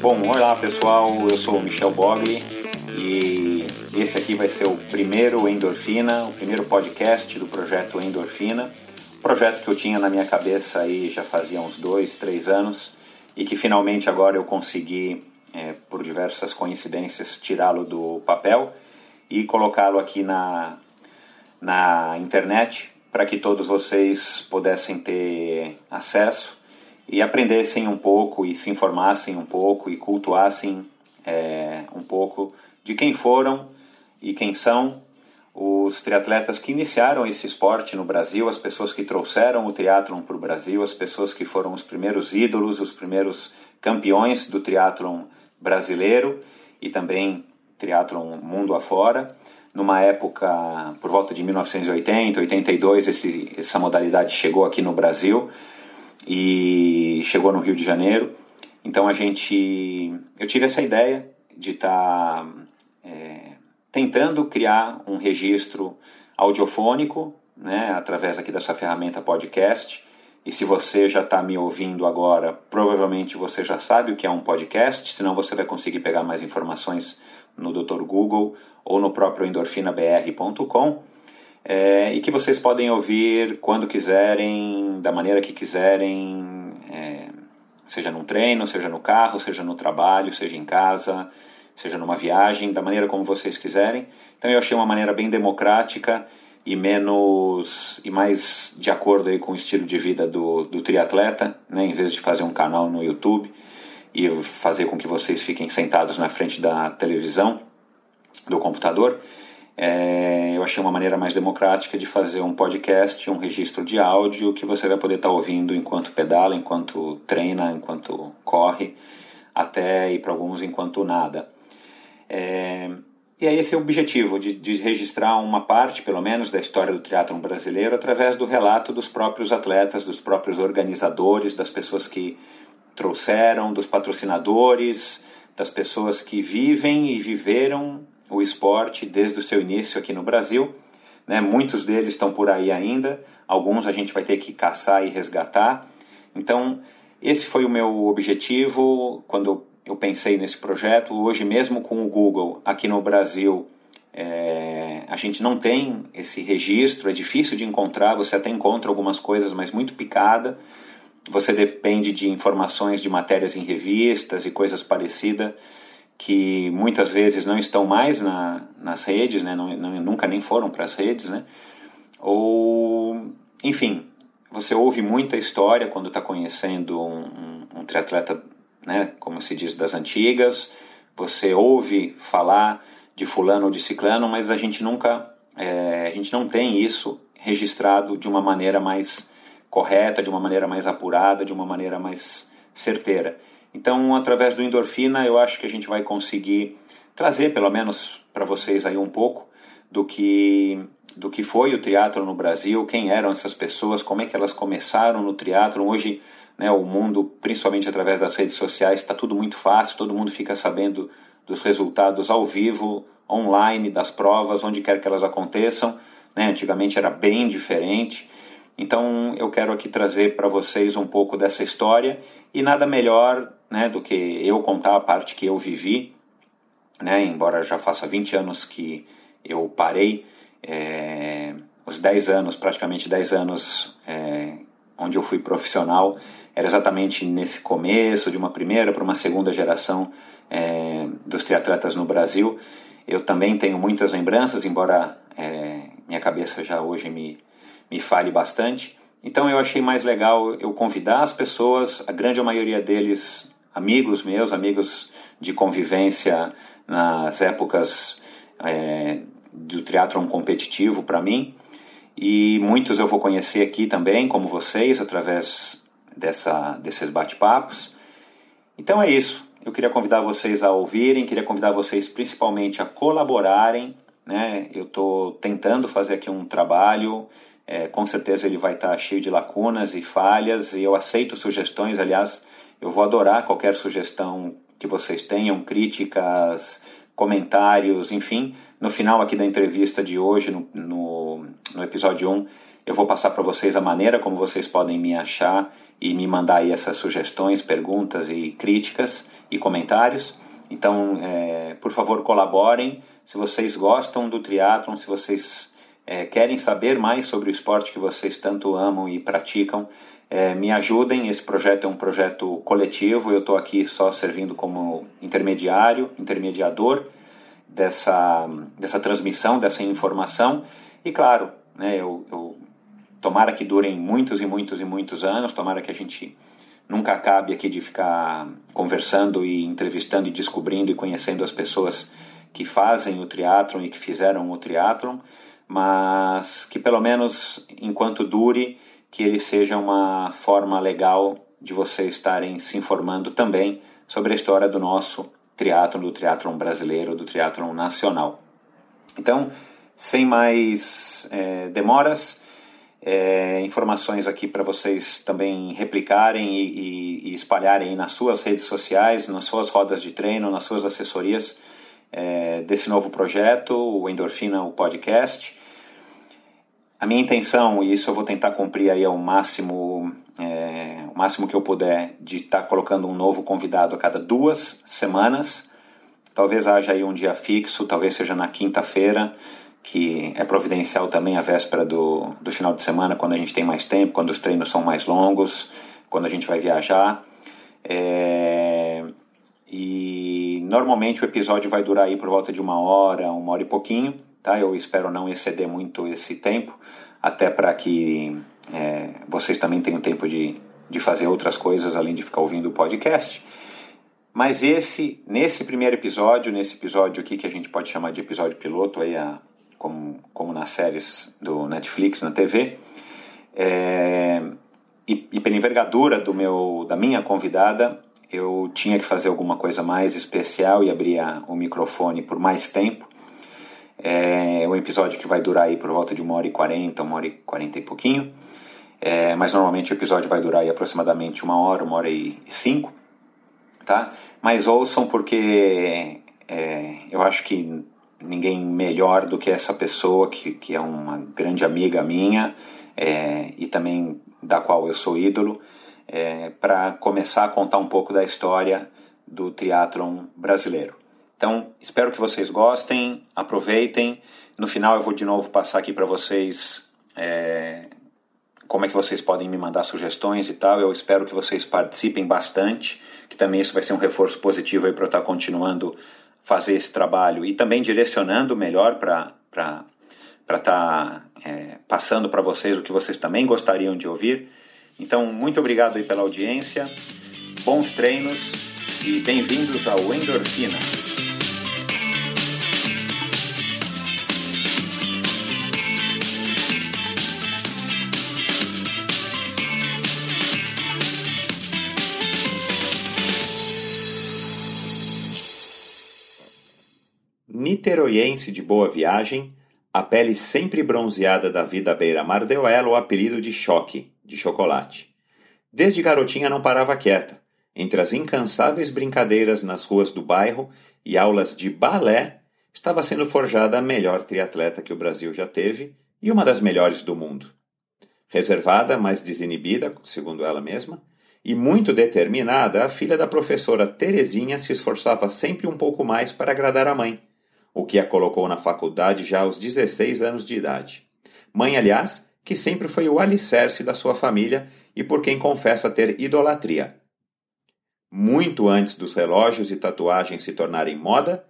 Bom, olá pessoal, eu sou o Michel Bogli e esse aqui vai ser o primeiro Endorfina, o primeiro podcast do projeto Endorfina, projeto que eu tinha na minha cabeça aí já fazia uns dois, três anos e que finalmente agora eu consegui, diversas coincidências, tirá-lo do papel e colocá-lo aqui na, na internet para que todos vocês pudessem ter acesso e aprendessem um pouco e se informassem um pouco e cultuassem é, um pouco de quem foram e quem são os triatletas que iniciaram esse esporte no Brasil, as pessoas que trouxeram o triatlon para o Brasil, as pessoas que foram os primeiros ídolos, os primeiros campeões do triatlon brasileiro e também triatlon mundo afora. Numa época, por volta de 1980, 82, esse, essa modalidade chegou aqui no Brasil e chegou no Rio de Janeiro. Então a gente, eu tive essa ideia de estar tá, é, tentando criar um registro audiofônico, né, através aqui dessa ferramenta podcast. E se você já está me ouvindo agora, provavelmente você já sabe o que é um podcast, senão você vai conseguir pegar mais informações no Dr. Google ou no próprio endorfinabr.com é, e que vocês podem ouvir quando quiserem, da maneira que quiserem, é, seja num treino, seja no carro, seja no trabalho, seja em casa, seja numa viagem, da maneira como vocês quiserem. Então eu achei uma maneira bem democrática e menos e mais de acordo aí com o estilo de vida do, do triatleta, né, em vez de fazer um canal no YouTube e fazer com que vocês fiquem sentados na frente da televisão, do computador. É, eu achei uma maneira mais democrática de fazer um podcast, um registro de áudio que você vai poder estar tá ouvindo enquanto pedala, enquanto treina, enquanto corre, até e para alguns enquanto nada. É, e é esse o objetivo, de, de, registrar uma parte, pelo menos, da história do triatlon brasileiro através do relato dos próprios atletas, dos próprios organizadores, das pessoas que trouxeram, dos patrocinadores, das pessoas que vivem e viveram o esporte desde o seu início aqui no Brasil. Né? Muitos deles estão por aí ainda, alguns a gente vai ter que caçar e resgatar. Então, esse foi o meu objetivo quando eu pensei nesse projeto. Hoje, mesmo com o Google aqui no Brasil, é, a gente não tem esse registro, é difícil de encontrar. Você até encontra algumas coisas, mas muito picada. Você depende de informações de matérias em revistas e coisas parecidas que muitas vezes não estão mais na, nas redes, né? Não, não, nunca nem foram para as redes, né? ou enfim, você ouve muita história quando está conhecendo um, um, um, triatleta, né? como se diz, das antigas, você ouve falar de fulano ou de ciclano, mas a gente nunca, é, a gente não tem isso registrado de uma maneira mais correta, de uma maneira mais apurada, de uma maneira mais certeira. Então, através do endorfina, eu acho que a gente vai conseguir trazer, pelo menos para vocês aí um pouco do que do que foi o teatro no Brasil, quem eram essas pessoas, como é que elas começaram no teatro. Hoje, né, o mundo, principalmente através das redes sociais, está tudo muito fácil, todo mundo fica sabendo dos resultados ao vivo, online, das provas, onde quer que elas aconteçam. Né? Antigamente era bem diferente. Então eu quero aqui trazer para vocês um pouco dessa história e nada melhor né, do que eu contar a parte que eu vivi, né, embora já faça 20 anos que eu parei, é, os 10 anos, praticamente 10 anos é, onde eu fui profissional, era exatamente nesse começo de uma primeira para uma segunda geração é, dos triatletas no Brasil. Eu também tenho muitas lembranças, embora é, minha cabeça já hoje me me fale bastante. Então eu achei mais legal eu convidar as pessoas, a grande maioria deles amigos meus, amigos de convivência nas épocas é, do triatlon competitivo para mim. E muitos eu vou conhecer aqui também, como vocês, através dessa, desses bate-papos. Então é isso. Eu queria convidar vocês a ouvirem, queria convidar vocês principalmente a colaborarem. Né? Eu estou tentando fazer aqui um trabalho é, com certeza ele vai estar cheio de lacunas e falhas e eu aceito sugestões. Aliás, eu vou adorar qualquer sugestão que vocês tenham, críticas, comentários, enfim. No final aqui da entrevista de hoje, no, no, no episódio 1, eu vou passar para vocês a maneira como vocês podem me achar e me mandar aí essas sugestões, perguntas e críticas e comentários. Então, é, por favor, colaborem. Se vocês gostam do triatlon, se vocês é, querem saber mais sobre o esporte que vocês tanto amam e praticam, é, me ajudem. Esse projeto é um projeto coletivo. Eu estou aqui só servindo como intermediário, intermediador dessa, dessa transmissão, dessa informação. E claro, né, eu, eu tomara que durem muitos e muitos e muitos anos. Tomara que a gente nunca acabe aqui de ficar conversando e entrevistando e descobrindo e conhecendo as pessoas que fazem o triatlon e que fizeram o triatlon, mas que pelo menos enquanto dure, que ele seja uma forma legal de vocês estarem se informando também sobre a história do nosso triatlon, do triatlon brasileiro, do triatlon nacional. Então, sem mais é, demoras, é, informações aqui para vocês também replicarem e, e, e, espalharem nas suas redes sociais, nas suas rodas de treino, nas suas assessorias é, desse novo projeto, o Endorfina, o podcast. A minha intenção, e isso eu vou tentar cumprir aí ao máximo, é, o máximo que eu puder, de estar tá colocando um novo convidado a cada duas semanas. Talvez haja aí um dia fixo, talvez seja na quinta-feira que é providencial também a véspera do, do final de semana, quando a gente tem mais tempo, quando os treinos são mais longos, quando a gente vai viajar. É, e normalmente o episódio vai durar aí por volta de uma hora, uma hora e pouquinho, tá? Eu espero não exceder muito esse tempo, até para que é, vocês também tenham tempo de, de fazer outras coisas além de ficar ouvindo o podcast. Mas esse, nesse primeiro episódio, nesse episódio aqui que a gente pode chamar de episódio piloto, aí a, como, como nas séries do Netflix, na TV. É, e, e pela envergadura do meu, da minha convidada, eu tinha que fazer alguma coisa mais especial e abrir o microfone por mais tempo. É um episódio que vai durar aí por volta de uma hora e quarenta, uma hora e quarenta e pouquinho. É, mas normalmente o episódio vai durar aí aproximadamente uma hora, uma hora e cinco, tá? Mas ouçam porque é, eu acho que ninguém melhor do que essa pessoa que, que é uma grande amiga minha é, e também da qual eu sou ídolo, é, para começar a contar um pouco da história do triatlon brasileiro. Então, espero que vocês gostem, aproveitem. No final eu vou de novo passar aqui para vocês é, como é que vocês podem me mandar sugestões e tal. Eu espero que vocês participem bastante, que também isso vai ser um reforço positivo para eu estar continuando fazer esse trabalho e também direcionando melhor para estar tá, é, passando para vocês o que vocês também gostariam de ouvir. Então, muito obrigado aí pela audiência, bons treinos e bem-vindos ao Endorfina. Niteroiense de boa viagem, a pele sempre bronzeada da vida à beira-mar deu a ela o apelido de Choque, de chocolate. Desde garotinha não parava quieta. Entre as incansáveis brincadeiras nas ruas do bairro e aulas de balé, estava sendo forjada a melhor triatleta que o Brasil já teve e uma das melhores do mundo. Reservada, mas desinibida, segundo ela mesma, e muito determinada, a filha da professora Terezinha se esforçava sempre um pouco mais para agradar a mãe o que a colocou na faculdade já aos 16 anos de idade. Mãe, aliás, que sempre foi o alicerce da sua família e por quem confessa ter idolatria. Muito antes dos relógios e tatuagens se tornarem moda,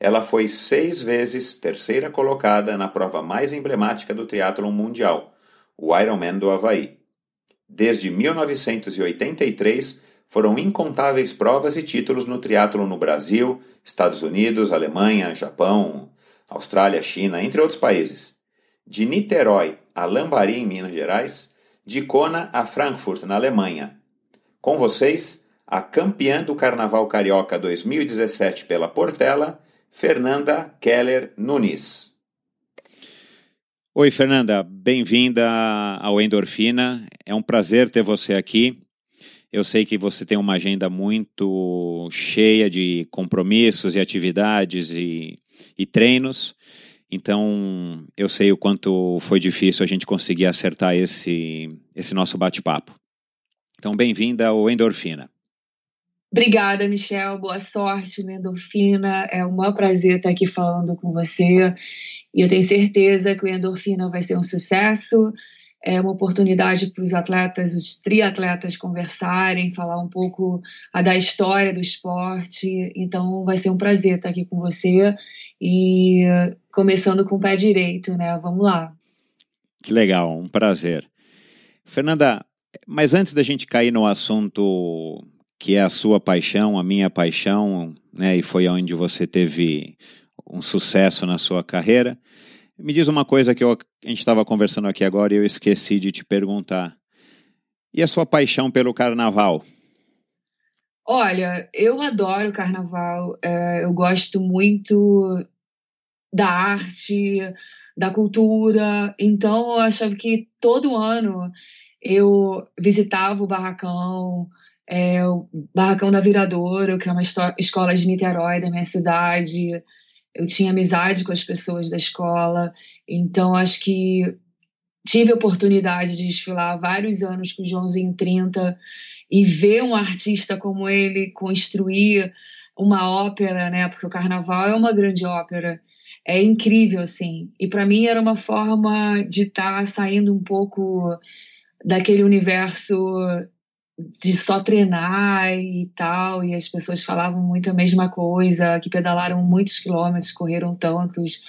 ela foi seis vezes terceira colocada na prova mais emblemática do triatlon mundial, o Ironman do Havaí. Desde 1983, foram incontáveis provas e títulos no triatlo no Brasil, Estados Unidos, Alemanha, Japão, Austrália, China, entre outros países. De Niterói a Lambari, em Minas Gerais, de Kona a Frankfurt, na Alemanha. Com vocês, a campeã do Carnaval Carioca 2017 pela Portela, Fernanda Keller Nunes. Oi, Fernanda, bem-vinda ao Endorfina. É um prazer ter você aqui. Eu sei que você tem uma agenda muito cheia de compromissos e atividades e, e treinos. Então, eu sei o quanto foi difícil a gente conseguir acertar esse, esse nosso bate-papo. Então, bem-vinda ao Endorfina. Obrigada, Michel. Boa sorte na Endorfina. É um maior prazer estar aqui falando com você. E eu tenho certeza que o Endorfina vai ser um sucesso. É uma oportunidade para os atletas, os triatletas conversarem, falar um pouco da história do esporte. Então, vai ser um prazer estar aqui com você. E começando com o pé direito, né? Vamos lá. Que legal, um prazer. Fernanda, mas antes da gente cair no assunto que é a sua paixão, a minha paixão, né, e foi onde você teve um sucesso na sua carreira, me diz uma coisa que eu, a gente estava conversando aqui agora e eu esqueci de te perguntar. E a sua paixão pelo carnaval? Olha, eu adoro carnaval. É, eu gosto muito da arte, da cultura. Então, eu achava que todo ano eu visitava o barracão, é, o barracão da Viradouro, que é uma escola de Niterói, da minha cidade. Eu tinha amizade com as pessoas da escola, então acho que tive a oportunidade de desfilar vários anos com o Joãozinho 30 e ver um artista como ele construir uma ópera, né? Porque o carnaval é uma grande ópera. É incrível, assim. E para mim era uma forma de estar tá saindo um pouco daquele universo de só treinar e tal, e as pessoas falavam muito a mesma coisa, que pedalaram muitos quilômetros, correram tantos,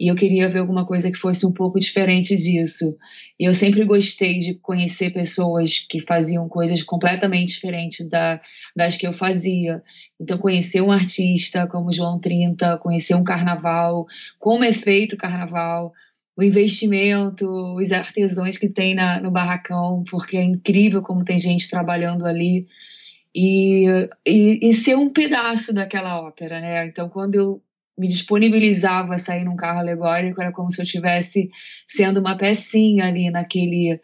e eu queria ver alguma coisa que fosse um pouco diferente disso. E eu sempre gostei de conhecer pessoas que faziam coisas completamente diferentes da, das que eu fazia. Então, conhecer um artista como João 30, conhecer um carnaval, como é feito o carnaval, o investimento, os artesãos que tem na, no barracão, porque é incrível como tem gente trabalhando ali. E, e, e, ser um pedaço daquela ópera, né? Então, quando eu me disponibilizava a sair num carro alegórico, era como se eu estivesse sendo uma pecinha ali naquele,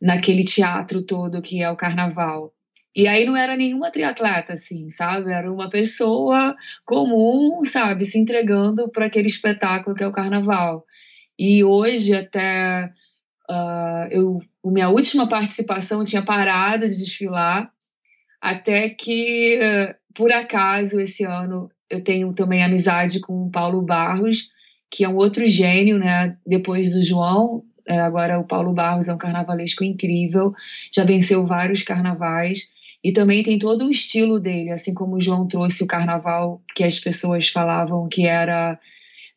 naquele teatro todo que é o carnaval. E aí não era nenhuma triatleta, assim, sabe? Era uma pessoa comum, sabe? Se entregando para aquele espetáculo que é o carnaval. E hoje, até uh, eu, minha última participação, eu tinha parado de desfilar, até que, uh, por acaso, esse ano, eu tenho também amizade com o Paulo Barros, que é um outro gênio, né? Depois do João, é, agora o Paulo Barros é um carnavalesco incrível, já venceu vários carnavais e também tem todo o estilo dele, assim como o João trouxe o carnaval que as pessoas falavam que era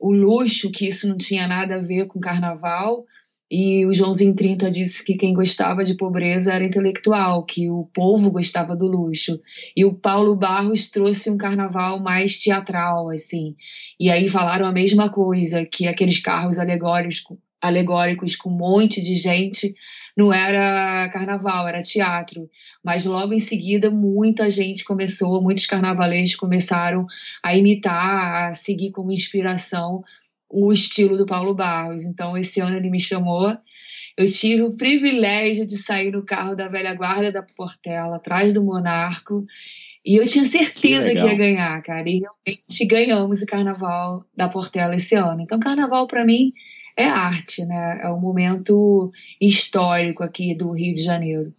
o luxo, que isso não tinha nada a ver com carnaval. E o Joãozinho 30 disse que quem gostava de pobreza era intelectual, que o povo gostava do luxo. E o Paulo Barros trouxe um carnaval mais teatral, assim. E aí falaram a mesma coisa, que aqueles carros alegóricos, alegóricos com um monte de gente não era carnaval, era teatro. Mas logo em seguida, muita gente começou, muitos carnavalescos começaram a imitar, a seguir como inspiração o estilo do Paulo Barros. Então, esse ano ele me chamou. Eu tive o privilégio de sair no carro da velha guarda da Portela, atrás do Monarco. E eu tinha certeza que, que, ia ganhar, cara. E realmente ganhamos o carnaval da Portela esse ano. Então, carnaval para mim é arte, né? É um momento histórico aqui do Rio de Janeiro.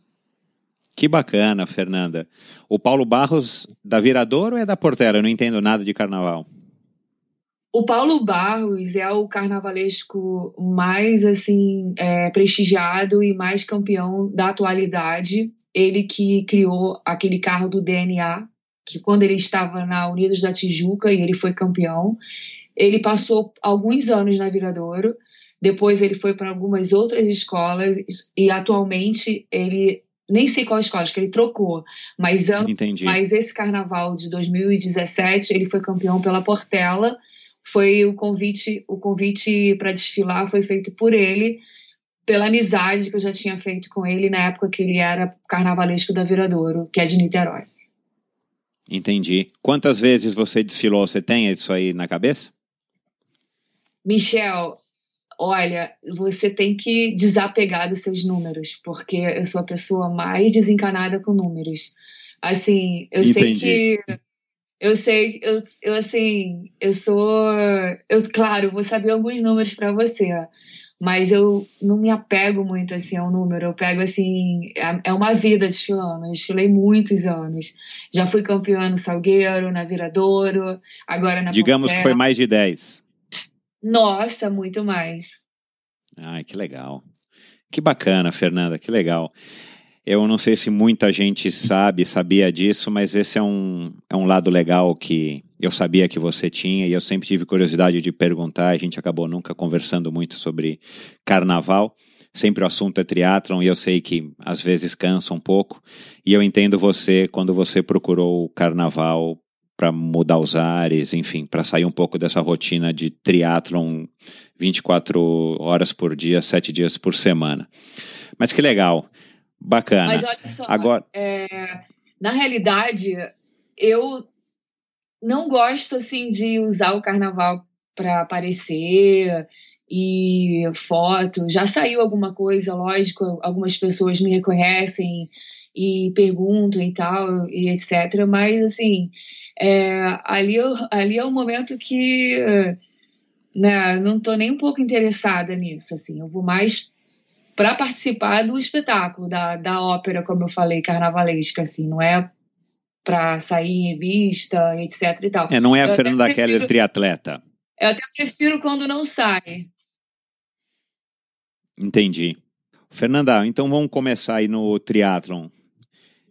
Que bacana, Fernanda. O Paulo Barros da Viradouro ou é da Portela? Eu não entendo nada de carnaval. O Paulo Barros é o carnavalesco mais assim é, prestigiado e mais campeão da atualidade. Ele que criou aquele carro do DNA, que quando ele estava na Unidos da Tijuca e ele foi campeão, ele passou alguns anos na Viradouro, depois ele foi para algumas outras escolas e atualmente ele nem sei qual escola, acho que ele trocou, mas, Entendi. mas esse carnaval de 2017 ele foi campeão pela Portela. Foi o convite, o convite para desfilar foi feito por ele, pela amizade que eu já tinha feito com ele na época que ele era carnavalesco da Viradouro, que é de Niterói. Entendi. Quantas vezes você desfilou? Você tem isso aí na cabeça? Michel, olha, você tem que desapegar dos seus números, porque eu sou a pessoa mais desencanada com números. Assim, eu Entendi. sei que eu sei, eu, eu assim, eu sou, eu claro, vou saber alguns números para você, mas eu não me apego muito assim ao número. Eu pego assim, é, é uma vida desfilando. Eu desfilei muitos anos. Já fui campeã no Salgueiro, na Viradouro, agora na Digamos que foi mais de 10. Nossa, muito mais. Ai, que legal. Que bacana, Fernanda, que legal. Eu não sei se muita gente sabe, sabia disso, mas esse é um, é um lado legal que eu sabia que você tinha e eu sempre tive curiosidade de perguntar. A gente acabou nunca conversando muito sobre carnaval. Sempre o assunto é triatlon e eu sei que às vezes cansa um pouco. E eu entendo você quando você procurou o carnaval para mudar os ares, enfim, para sair um pouco dessa rotina de triatlon 24 horas por dia, 7 dias por semana. Mas que legal, bacana. Mas olha só, Agora... É, na realidade, eu não gosto assim de usar o carnaval para aparecer e foto. Já saiu alguma coisa, lógico, algumas pessoas me reconhecem e perguntam e tal, e etc. Mas, assim, é, ali, ali é o momento que né, não estou nem um pouco interessada nisso. Assim, eu vou mais para participar do espetáculo, da, da ópera, como eu falei, carnavalesca, assim, não é para sair em revista, etc e tal. É, não é a eu Fernanda prefiro, Keller triatleta. Eu até prefiro quando não sai. Entendi. Fernanda, então vamos começar aí no triatlon.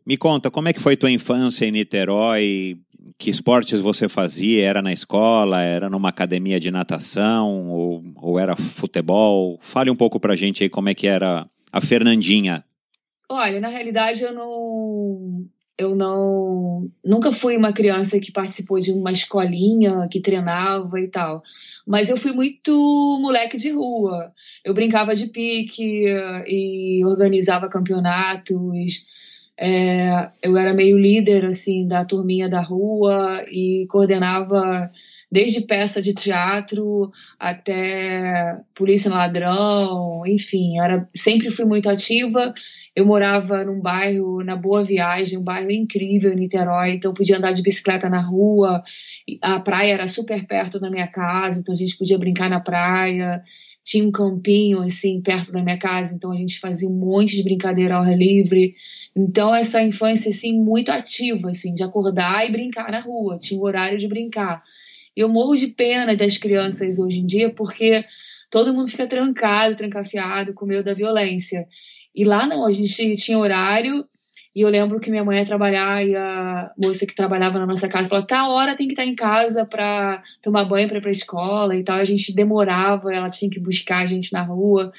Me conta, como é que foi tua infância em Niterói? Que esportes você fazia? Era na escola? Era numa academia de natação? Ou, ou era futebol? Fale um pouco pra gente aí como é que era a Fernandinha. Olha, na realidade eu não eu não nunca fui uma criança que participou de uma escolinha que treinava e tal mas eu fui muito moleque de rua eu brincava de pique e organizava campeonatos é, eu era meio líder assim da turminha da rua e coordenava desde peça de teatro até polícia ladrão enfim era sempre fui muito ativa eu morava num bairro, na Boa Viagem, um bairro incrível em Niterói, então podia andar de bicicleta na rua, a praia era super perto da minha casa, então a gente podia brincar na praia, tinha um campinho assim perto da minha casa, então a gente fazia um monte de brincadeira ao ar livre. Então essa infância assim muito ativa assim, de acordar e brincar na rua, tinha o horário de brincar. Eu morro de pena das crianças hoje em dia porque todo mundo fica trancado, trancafiado com medo da violência. E lá não, a gente tinha horário. E eu lembro que minha mãe ia trabalhar e a moça que trabalhava na nossa casa falou: tá, hora tem que estar em casa para tomar banho para ir para escola e tal. A gente demorava, ela tinha que buscar a gente na rua.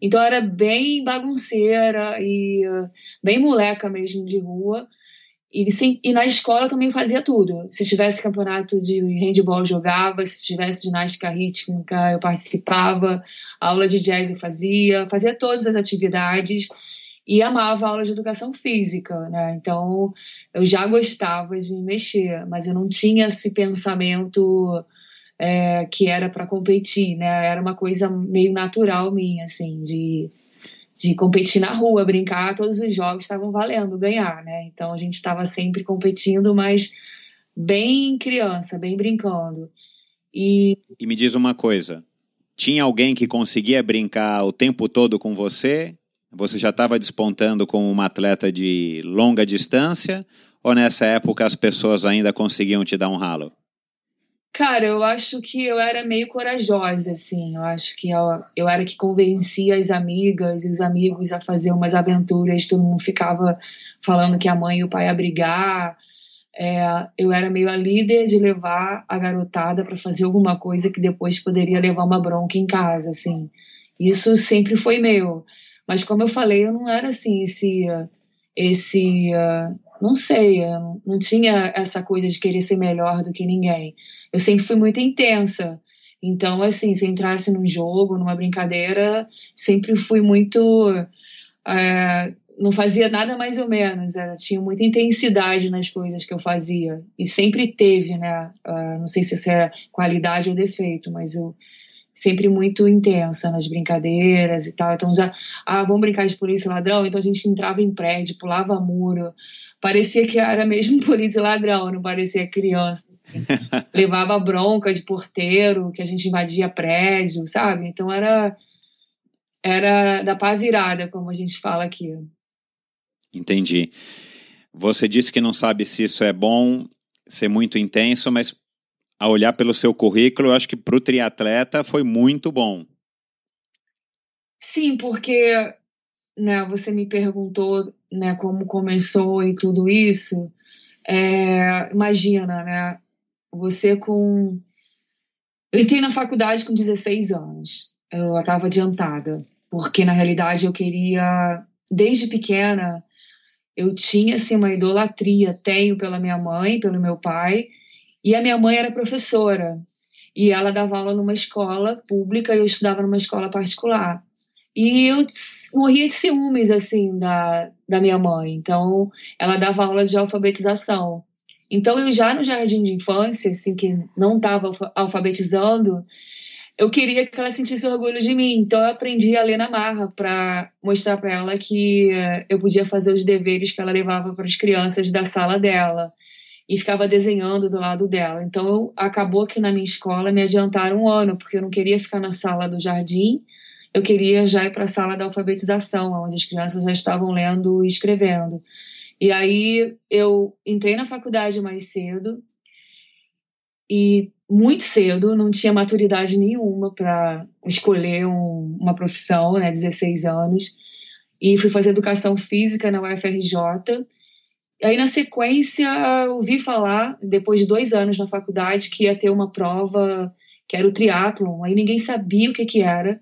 Então era bem bagunceira e uh, bem moleca mesmo de rua. E, sim, e na escola também fazia tudo. Se tivesse campeonato de handball, eu jogava. Se tivesse ginástica rítmica, eu participava. Aula de jazz eu fazia. Fazia todas as atividades. E amava aula de educação física, né? Então, eu já gostava de mexer, mas eu não tinha esse pensamento é, que era para competir, né? Era uma coisa meio natural minha, assim, de de competir na rua, brincar, todos os jogos estavam valendo ganhar, né? Então a gente estava sempre competindo, mas bem criança, bem brincando. E... e me diz uma coisa: tinha alguém que conseguia brincar o tempo todo com você? Você já estava despontando como uma atleta de longa distância? Ou nessa época as pessoas ainda conseguiam te dar um ralo? Cara, eu acho que eu era meio corajosa, assim. Eu acho que eu, eu era que convencia as amigas e os amigos a fazer umas aventuras. Todo mundo ficava falando que a mãe e o pai iam brigar. É, eu era meio a líder de levar a garotada para fazer alguma coisa que depois poderia levar uma bronca em casa, assim. Isso sempre foi meu. Mas como eu falei, eu não era assim esse esse uh, não sei, não tinha essa coisa de querer ser melhor do que ninguém. Eu sempre fui muito intensa. Então, assim, se entrasse num jogo, numa brincadeira, sempre fui muito. É, não fazia nada mais ou menos, era, tinha muita intensidade nas coisas que eu fazia. E sempre teve, né? Uh, não sei se isso é qualidade ou defeito, mas eu sempre muito intensa nas brincadeiras e tal. Então já, ah, vamos brincar de polícia e ladrão? Então a gente entrava em prédio, pulava muro. Parecia que era mesmo polícia e ladrão, não parecia criança. Assim. Levava bronca de porteiro, que a gente invadia prédio, sabe? Então era era da pá virada, como a gente fala aqui. Entendi. Você disse que não sabe se isso é bom ser muito intenso, mas a olhar pelo seu currículo, eu acho que para o triatleta foi muito bom. Sim, porque né, você me perguntou né, como começou e tudo isso. É, imagina, né? Você com. Eu entrei na faculdade com 16 anos. Eu estava adiantada, porque na realidade eu queria, desde pequena, eu tinha assim, uma idolatria, tenho pela minha mãe, pelo meu pai, e a minha mãe era professora e ela dava aula numa escola pública e eu estudava numa escola particular. E eu morria de ciúmes, assim, da, da minha mãe. Então, ela dava aula de alfabetização. Então, eu já no jardim de infância, assim, que não estava alfabetizando, eu queria que ela sentisse orgulho de mim. Então, eu aprendi a ler na marra para mostrar para ela que eh, eu podia fazer os deveres que ela levava para as crianças da sala dela e ficava desenhando do lado dela. Então, acabou que na minha escola me adiantaram um ano, porque eu não queria ficar na sala do jardim, eu queria já ir para a sala da alfabetização, onde as crianças já estavam lendo e escrevendo. E aí eu entrei na faculdade mais cedo e muito cedo, não tinha maturidade nenhuma para escolher um, uma profissão, né, 16 anos, e fui fazer educação física na UFRJ Aí, na sequência, ouvi falar, depois de dois anos na faculdade, que ia ter uma prova que era o triatlon. Aí ninguém sabia o que, que era.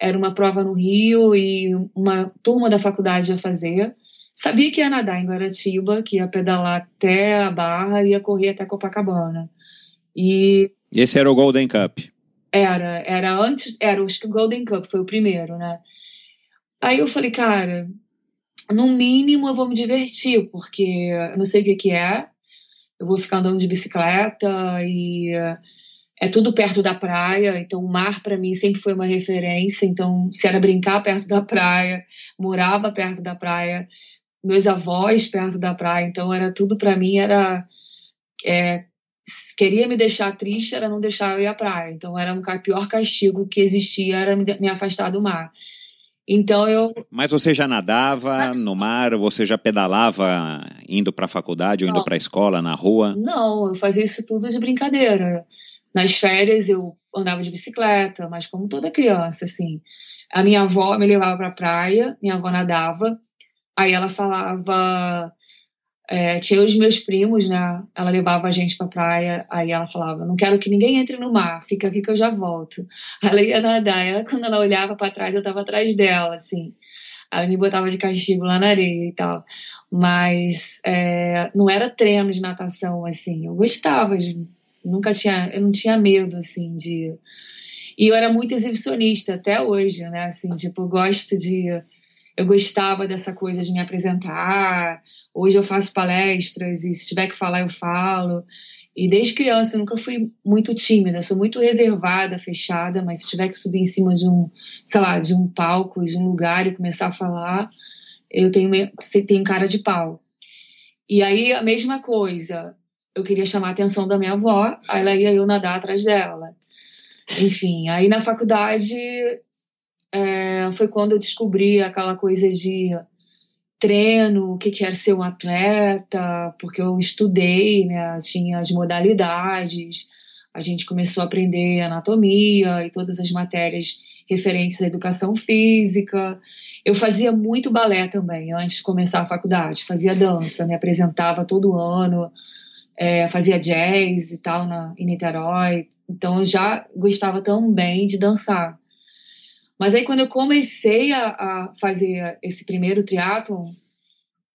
Era uma prova no Rio e uma turma da faculdade ia fazer. Sabia que ia nadar em Guaratiba, que ia pedalar até a Barra e ia correr até Copacabana. E esse era o Golden Cup. Era, era antes, era acho que o Golden Cup foi o primeiro, né? Aí eu falei, cara, no mínimo eu vou me divertir, porque eu não sei o que, que é. Eu vou ficar andando de bicicleta e é tudo perto da praia, então o mar para mim sempre foi uma referência. Então, se era brincar perto da praia, morava perto da praia, meus avós perto da praia, então era tudo para mim era é, queria me deixar triste era não deixar eu ir à praia. Então era um pior castigo que existia era me afastar do mar. Então eu. Mas você já nadava no mar? Você já pedalava indo para a faculdade ou indo para a escola na rua? Não, eu fazia isso tudo de brincadeira. Nas férias eu andava de bicicleta, mas como toda criança, assim. A minha avó me levava para a praia, minha avó nadava, aí ela falava é, tinha os meus primos, né? Ela levava a gente pra praia, aí ela falava: Não quero que ninguém entre no mar, fica aqui que eu já volto. Ela ia nadar, ela, quando ela olhava para trás, eu tava atrás dela, assim. Ela me botava de castigo lá na areia e tal. Mas é, não era treino de natação, assim. Eu gostava de. Nunca tinha. Eu não tinha medo, assim, de. E eu era muito exibicionista até hoje, né? Assim, tipo, eu gosto de. Eu gostava dessa coisa de me apresentar Hoje eu faço palestras e se tiver que falar, eu falo. E desde criança eu nunca fui muito tímida, sou muito reservada, fechada, mas se tiver que subir em cima de um, sei lá, de um palco, de um lugar e começar a falar, eu tenho, tenho cara de pau. E aí a mesma coisa, eu queria chamar a atenção da minha avó, aí ela ia eu nadar atrás dela. Enfim, aí na faculdade é, foi quando eu descobri aquela coisa de treino, o que, que era ser um atleta, porque eu estudei, né, tinha as modalidades, a gente começou a aprender anatomia e todas as matérias referentes à educação física. Eu fazia muito balé também, antes de começar a faculdade, fazia dança, me apresentava todo ano, é, fazia jazz e tal na, em Niterói, então eu já gostava também de dançar. Mas aí, quando eu comecei a, a fazer esse primeiro triatlon,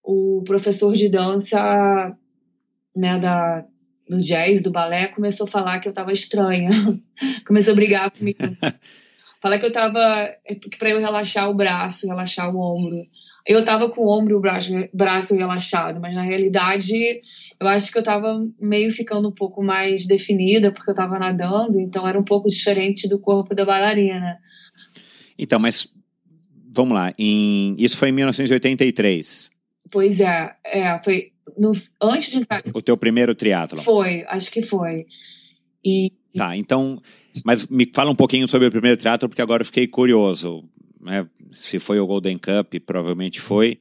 o professor de dança né, da, do jazz, do balé, começou a falar que eu estava estranha. começou a brigar comigo. falar que eu estava. É para eu relaxar o braço, relaxar o ombro. eu tava com o ombro e o braço, braço relaxado, mas na realidade eu acho que eu tava meio ficando um pouco mais definida porque eu tava nadando, então era um pouco diferente do corpo da bailarina. Então, mas vamos lá, em, isso foi em 1983. Pois é, é foi no, antes de entrar. O teu primeiro triatlo? Foi, acho que foi. E, tá, então, mas me fala um pouquinho sobre o primeiro triatlo, porque agora eu fiquei curioso. Né? Se foi o Golden Cup, provavelmente foi.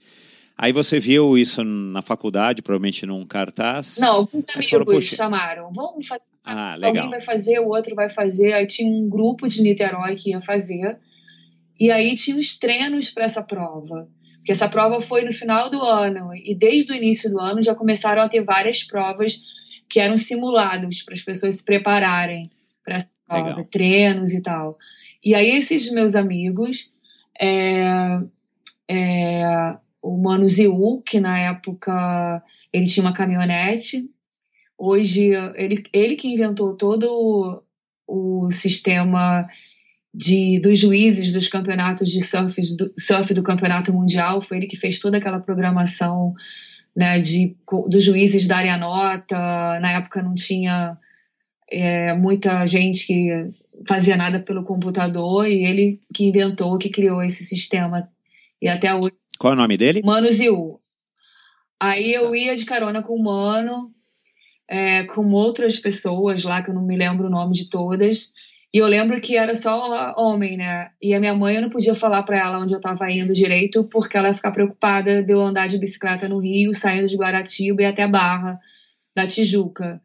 Aí você viu isso na faculdade, provavelmente num cartaz? Não, alguns amigos falou, chamaram. Vamos fazer. Ah, legal. Alguém vai fazer, o outro vai fazer. Aí tinha um grupo de Niterói que ia fazer. E aí tinha os treinos para essa prova. Porque essa prova foi no final do ano. E desde o início do ano já começaram a ter várias provas que eram simulados para as pessoas se prepararem para essa prova, legal. treinos e tal. E aí esses meus amigos, é, é, o Mano Ziu, que na época ele tinha uma caminhonete, hoje ele, ele que inventou todo o, o sistema de, dos juízes dos campeonatos de surf do, surf do campeonato mundial, foi ele que fez toda aquela programação né, de, dos juízes darem a nota. Na época não tinha é, muita gente que fazia nada pelo computador e ele que inventou, que criou esse sistema. E até hoje. Qual é o nome dele? Mano Ziu. Aí eu tá. ia de carona com o Mano, é, com outras pessoas lá, que eu não me lembro o nome de todas. E eu lembro que era só homem, né? E a minha mãe, eu não podia falar para ela onde eu estava indo direito, porque ela ia ficar preocupada de eu andar de bicicleta no Rio, saindo de Guaratiba e até a Barra da Tijuca.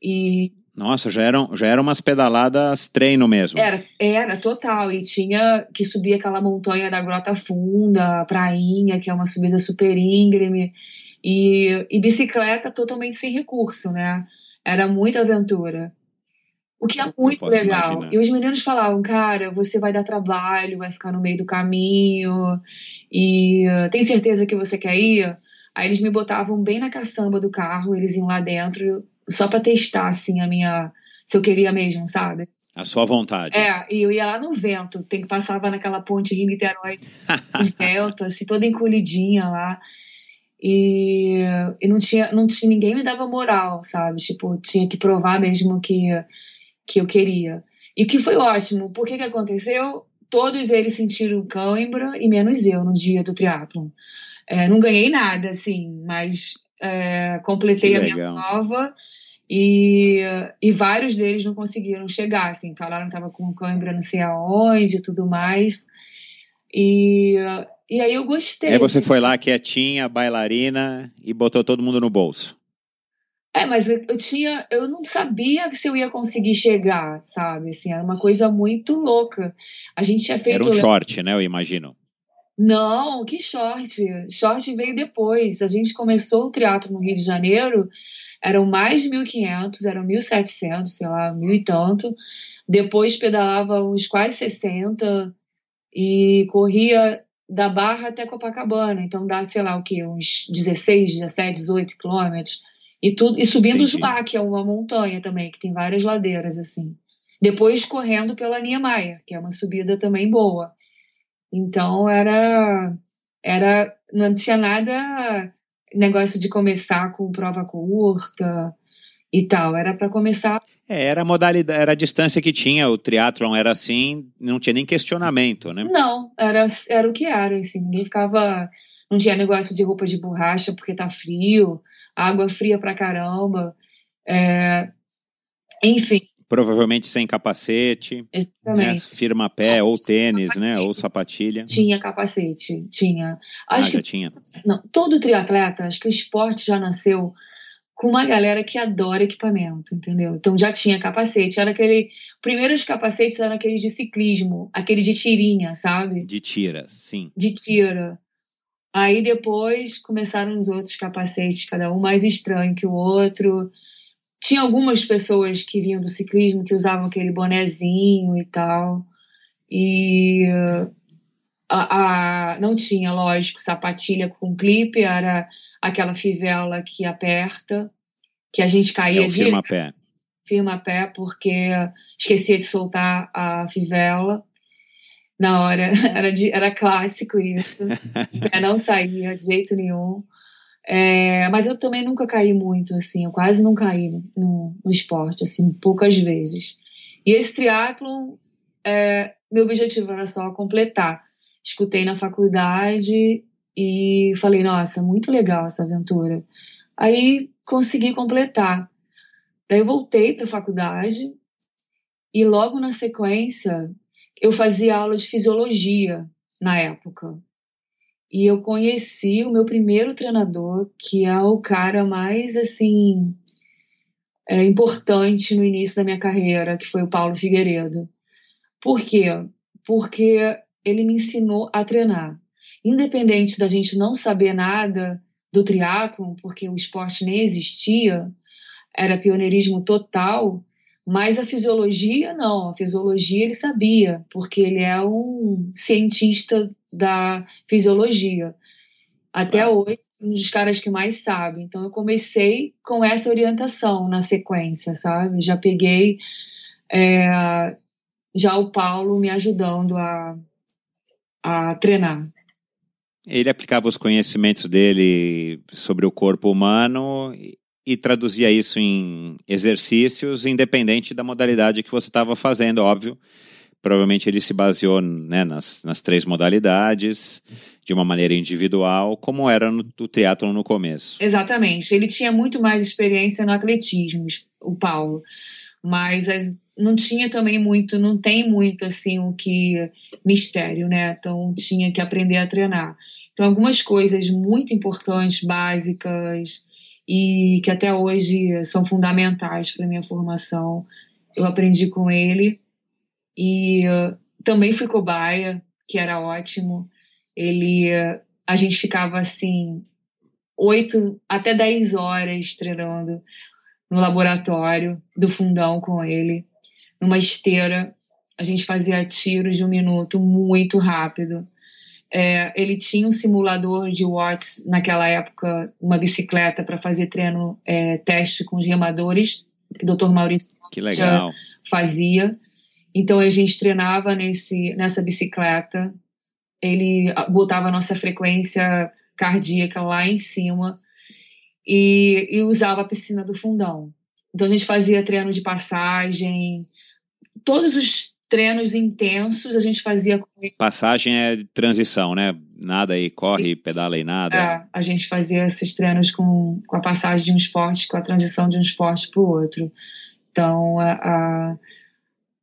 E nossa, já eram, já eram umas pedaladas treino mesmo. Era, era, total. E tinha que subir aquela montanha da Grota Funda, Prainha, que é uma subida super íngreme. E, e bicicleta totalmente sem recurso, né? Era muita aventura. O que é muito legal. Imaginar. E os meninos falavam, cara, você vai dar trabalho, vai ficar no meio do caminho, e tem certeza que você quer ir? Aí eles me botavam bem na caçamba do carro, eles iam lá dentro, só para testar, assim, a minha. se eu queria mesmo, sabe? A sua vontade. É, e eu ia lá no vento, tem que passava naquela ponte Rio-Niterói, vento, assim, toda encolhidinha lá. E, e não, tinha, não tinha. ninguém me dava moral, sabe? Tipo, tinha que provar mesmo que que eu queria. E que foi ótimo. Por que que aconteceu? Todos eles sentiram cãibra e menos eu no dia do triatlon. É, não ganhei nada, assim, mas é, completei a minha prova e, e vários deles não conseguiram chegar, assim, falaram que estava com cãibra não sei aonde e tudo mais. E, e aí eu gostei. Aí você foi lá quietinha, bailarina e botou todo mundo no bolso. É, mas eu, eu, tinha, eu não sabia se eu ia conseguir chegar, sabe? Assim, era uma coisa muito louca. A gente tinha feito. Era um short, né? Eu imagino. Não, que short. Short veio depois. A gente começou o teatro no Rio de Janeiro, eram mais de 1.500, eram 1.700, sei lá, mil e tanto. Depois pedalava uns quase 60 e corria da Barra até Copacabana. Então dá, sei lá, o quê? Uns 16, 17, 18 quilômetros. E, tudo, e subindo Entendi. o Jubá, que é uma montanha também, que tem várias ladeiras, assim. Depois correndo pela Niemeyer, que é uma subida também boa. Então era. era não tinha nada negócio de começar com prova curta e tal. Era para começar. É, era a modalidade, era a distância que tinha, o triatlon era assim, não tinha nem questionamento, né? Não, era, era o que era, assim, ninguém ficava. Não tinha negócio de roupa de borracha porque tá frio água fria pra caramba. É, enfim. Provavelmente sem capacete. Né? Exatamente. Né? Firma pé, ou tênis, né? Ou sapatilha. Tinha capacete, tinha. Acho ah, que, tinha. Não, todo triatleta, acho que o esporte já nasceu com uma galera que adora equipamento, entendeu? Então já tinha capacete, era aquele. Primeiros capacetes eram aquele de ciclismo, aquele de tirinha, sabe? De tira, sim. De tira. Aí depois começaram os outros capacetes, cada um mais estranho que o outro. Tinha algumas pessoas que vinham do ciclismo que usavam aquele bonezinho e tal. E a, a, não tinha, lógico, sapatilha com clipe, era aquela fivela que aperta, que a gente caía é firma pé. Firma pé, porque esquecia de soltar a fivela. Na hora. Era, de, era clássico isso. eu não saía de jeito nenhum. É, mas eu também nunca caí muito, assim. Eu quase não caí no, no esporte, assim, poucas vezes. E esse triatlo, é, meu objetivo era só completar. Escutei na faculdade e falei, nossa, muito legal essa aventura. Aí consegui completar. Daí eu voltei para a faculdade e logo na sequência eu fazia aula de fisiologia na época. E eu conheci o meu primeiro treinador, que é o cara mais assim é, importante no início da minha carreira, que foi o Paulo Figueiredo. Por quê? Porque ele me ensinou a treinar. Independente da gente não saber nada do triatlon, porque o esporte nem existia, era pioneirismo total, mas a fisiologia, não. A fisiologia ele sabia, porque ele é um cientista da fisiologia. Até hoje, um dos caras que mais sabe. Então, eu comecei com essa orientação na sequência, sabe? Já peguei é, já o Paulo me ajudando a, a treinar. Ele aplicava os conhecimentos dele sobre o corpo humano e traduzia isso em exercícios, independente da modalidade que você estava fazendo, óbvio. Provavelmente ele se baseou né, nas, nas três modalidades, de uma maneira individual, como era no, no no começo. Exatamente. Ele tinha muito mais experiência no atletismo, o Paulo. Mas as, não tinha também muito, não tem muito assim o que mistério, né? Então tinha que aprender a treinar. Então algumas coisas muito importantes, básicas, e que até hoje são fundamentais para minha formação. Eu aprendi com ele e uh, também fui cobaia, que era ótimo. Ele, uh, a gente ficava assim oito até dez horas treinando no laboratório do fundão com ele, numa esteira. A gente fazia tiros de um minuto muito rápido. É, ele tinha um simulador de watts naquela época, uma bicicleta para fazer treino é, teste com os remadores, que o Dr. Maurício que legal. fazia. Então a gente treinava nesse, nessa bicicleta, ele botava a nossa frequência cardíaca lá em cima e, e usava a piscina do fundão. Então a gente fazia treino de passagem, todos os treinos intensos a gente fazia. Passagem é transição, né? Nada aí, corre, Isso. pedala e nada. É, a gente fazia esses treinos com, com a passagem de um esporte, com a transição de um esporte para o outro. Então, a, a,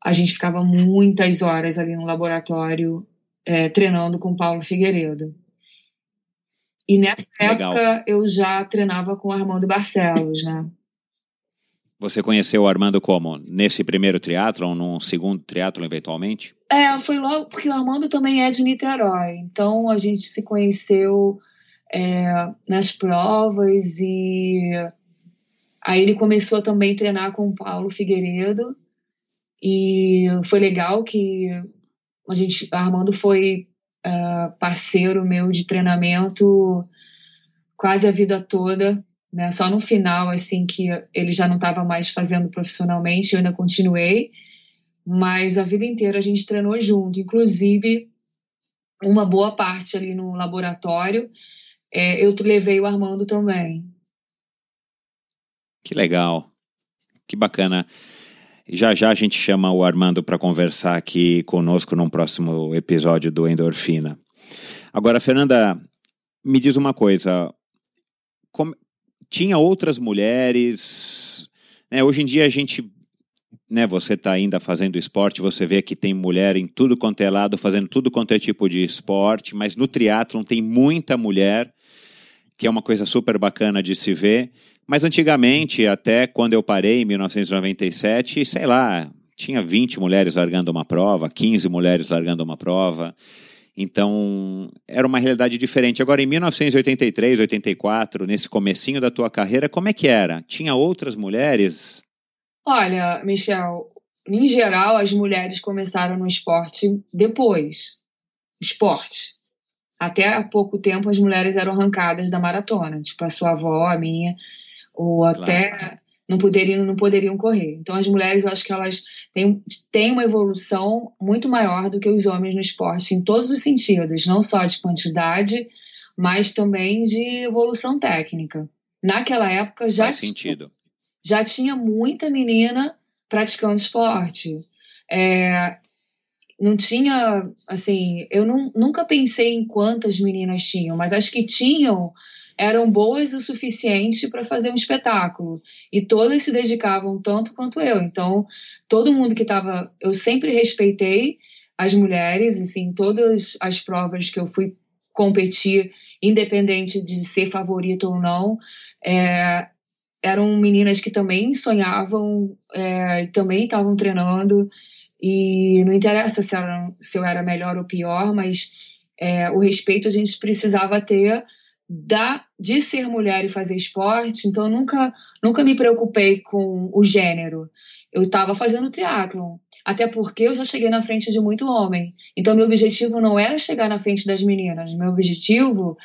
a, gente ficava muitas horas ali no laboratório é, treinando com Paulo Figueiredo. E nessa Legal. época eu já treinava com Armando Barcelos, né? Você conheceu o Armando como? Nesse primeiro triatlon, num segundo triatlon eventualmente? É, foi logo porque o Armando também é de Niterói. Então a gente se conheceu é, nas provas e aí ele começou também a treinar com o Paulo Figueiredo e foi legal que a gente, Armando foi uh, parceiro meu de treinamento quase a vida toda né? Só no final, assim, que ele já não estava mais fazendo profissionalmente, eu ainda continuei, mas a vida inteira a gente treinou junto, inclusive uma boa parte ali no laboratório, é, eu levei o Armando também. Que legal, que bacana. Já já a gente chama o Armando para conversar aqui conosco num próximo episódio do Endorfina. Agora, Fernanda, me diz uma coisa. Tinha outras mulheres. Né? Hoje em dia a gente. Né, você está ainda fazendo esporte, você vê que tem mulher em tudo quanto é lado, fazendo tudo quanto é tipo de esporte, mas no triatlon tem muita mulher, que é uma coisa super bacana de se ver. Mas antigamente, até quando eu parei, em 1997, sei lá, tinha 20 mulheres largando uma prova, 15 mulheres largando uma prova. Então, era uma realidade diferente. Agora, em 1983, 84, nesse comecinho da tua carreira, como é que era? Tinha outras mulheres? Olha, Michel, em geral, as mulheres começaram no esporte depois. Esporte. Até há pouco tempo, as mulheres eram arrancadas da maratona. Tipo, a sua avó, a minha, ou claro. até não poderiam, não poderiam correr. Então, as mulheres, eu acho que elas têm, têm uma evolução muito maior do que os homens no esporte, em todos os sentidos, não só de quantidade, mas também de evolução técnica. Naquela época já, sentido. já tinha muita menina praticando esporte. É, não tinha, assim, eu não, nunca pensei em quantas meninas tinham, mas as que tinham eram boas o suficiente para fazer um espetáculo. E todas se dedicavam tanto quanto eu. Então, todo mundo que estava. Eu sempre respeitei as mulheres, assim, todas as provas que eu fui competir, independente de ser favorita ou não, é, eram meninas que também sonhavam, é, também estavam treinando. E não interessa se, se eu era melhor ou pior, mas é, o respeito a gente precisava ter da, de ser mulher e fazer esporte, então eu nunca, nunca me preocupei com o gênero. Eu estava fazendo triatlon, até porque eu já cheguei na frente de muito homem. Então meu objetivo não era chegar na frente das meninas, meu objetivo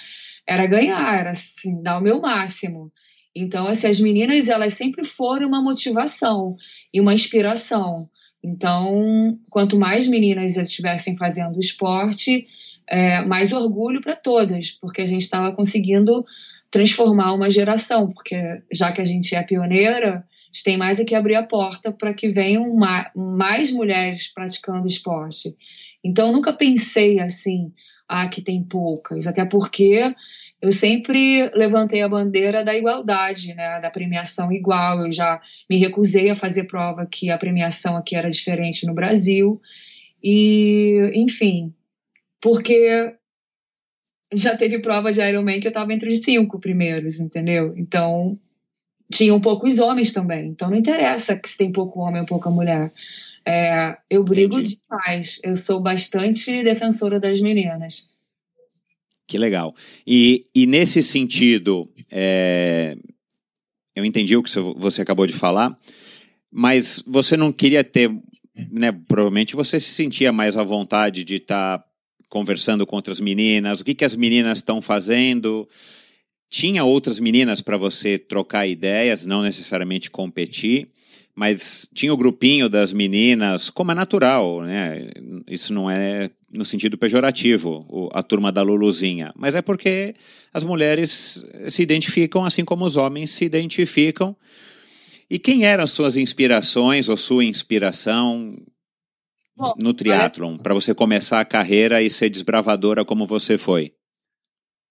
era ganhar, era assim, dar o meu máximo. Então, assim, as meninas, elas sempre foram uma motivação e uma inspiração. Então, quanto mais meninas estivessem fazendo esporte, é, mais orgulho para todas, porque a gente estava conseguindo transformar uma geração, porque já que a gente é pioneira, a gente tem mais é que abrir a porta para que venham mais mulheres praticando esporte. Então, nunca pensei assim, ah, que tem poucas, até porque eu sempre levantei a bandeira da igualdade, né, da premiação igual. Eu já me recusei a fazer prova que a premiação aqui era diferente no Brasil. E, enfim, porque já teve prova de Ironman que eu estava entre os cinco primeiros, entendeu? Então, tinham poucos homens também. Então, não interessa que se tem pouco homem ou pouca mulher. É, eu brigo Entendi. demais. Eu sou bastante defensora das meninas. Que legal. E, e nesse sentido, é, eu entendi o que você acabou de falar, mas você não queria ter, né, provavelmente você se sentia mais à vontade de estar tá conversando com outras meninas, o que, que as meninas estão fazendo. Tinha outras meninas para você trocar ideias, não necessariamente competir, mas tinha o grupinho das meninas, como é natural, né? Isso não é no sentido pejorativo, a turma da Luluzinha, mas é porque as mulheres se identificam assim como os homens se identificam. E quem eram suas inspirações ou sua inspiração? Bom, no triatlon, para você começar a carreira e ser desbravadora como você foi?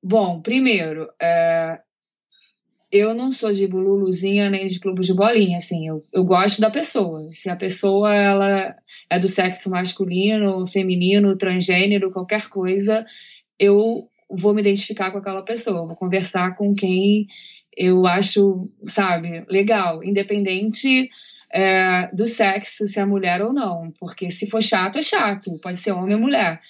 Bom, primeiro, é... eu não sou de bululuzinha nem de clube de bolinha, assim, eu, eu gosto da pessoa. Se a pessoa ela é do sexo masculino, feminino, transgênero, qualquer coisa, eu vou me identificar com aquela pessoa, vou conversar com quem eu acho, sabe, legal, independente é, do sexo, se é mulher ou não. Porque se for chato, é chato. Pode ser homem ou mulher.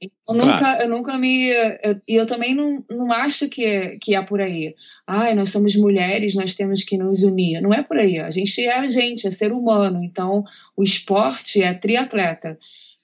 Eu claro. nunca, eu nunca me. E eu, eu, também não, não acho que, que é por aí. Ai, nós somos mulheres, nós temos que nos unir. Não é por aí. A gente é a gente, é ser humano. Então, o esporte é triatleta.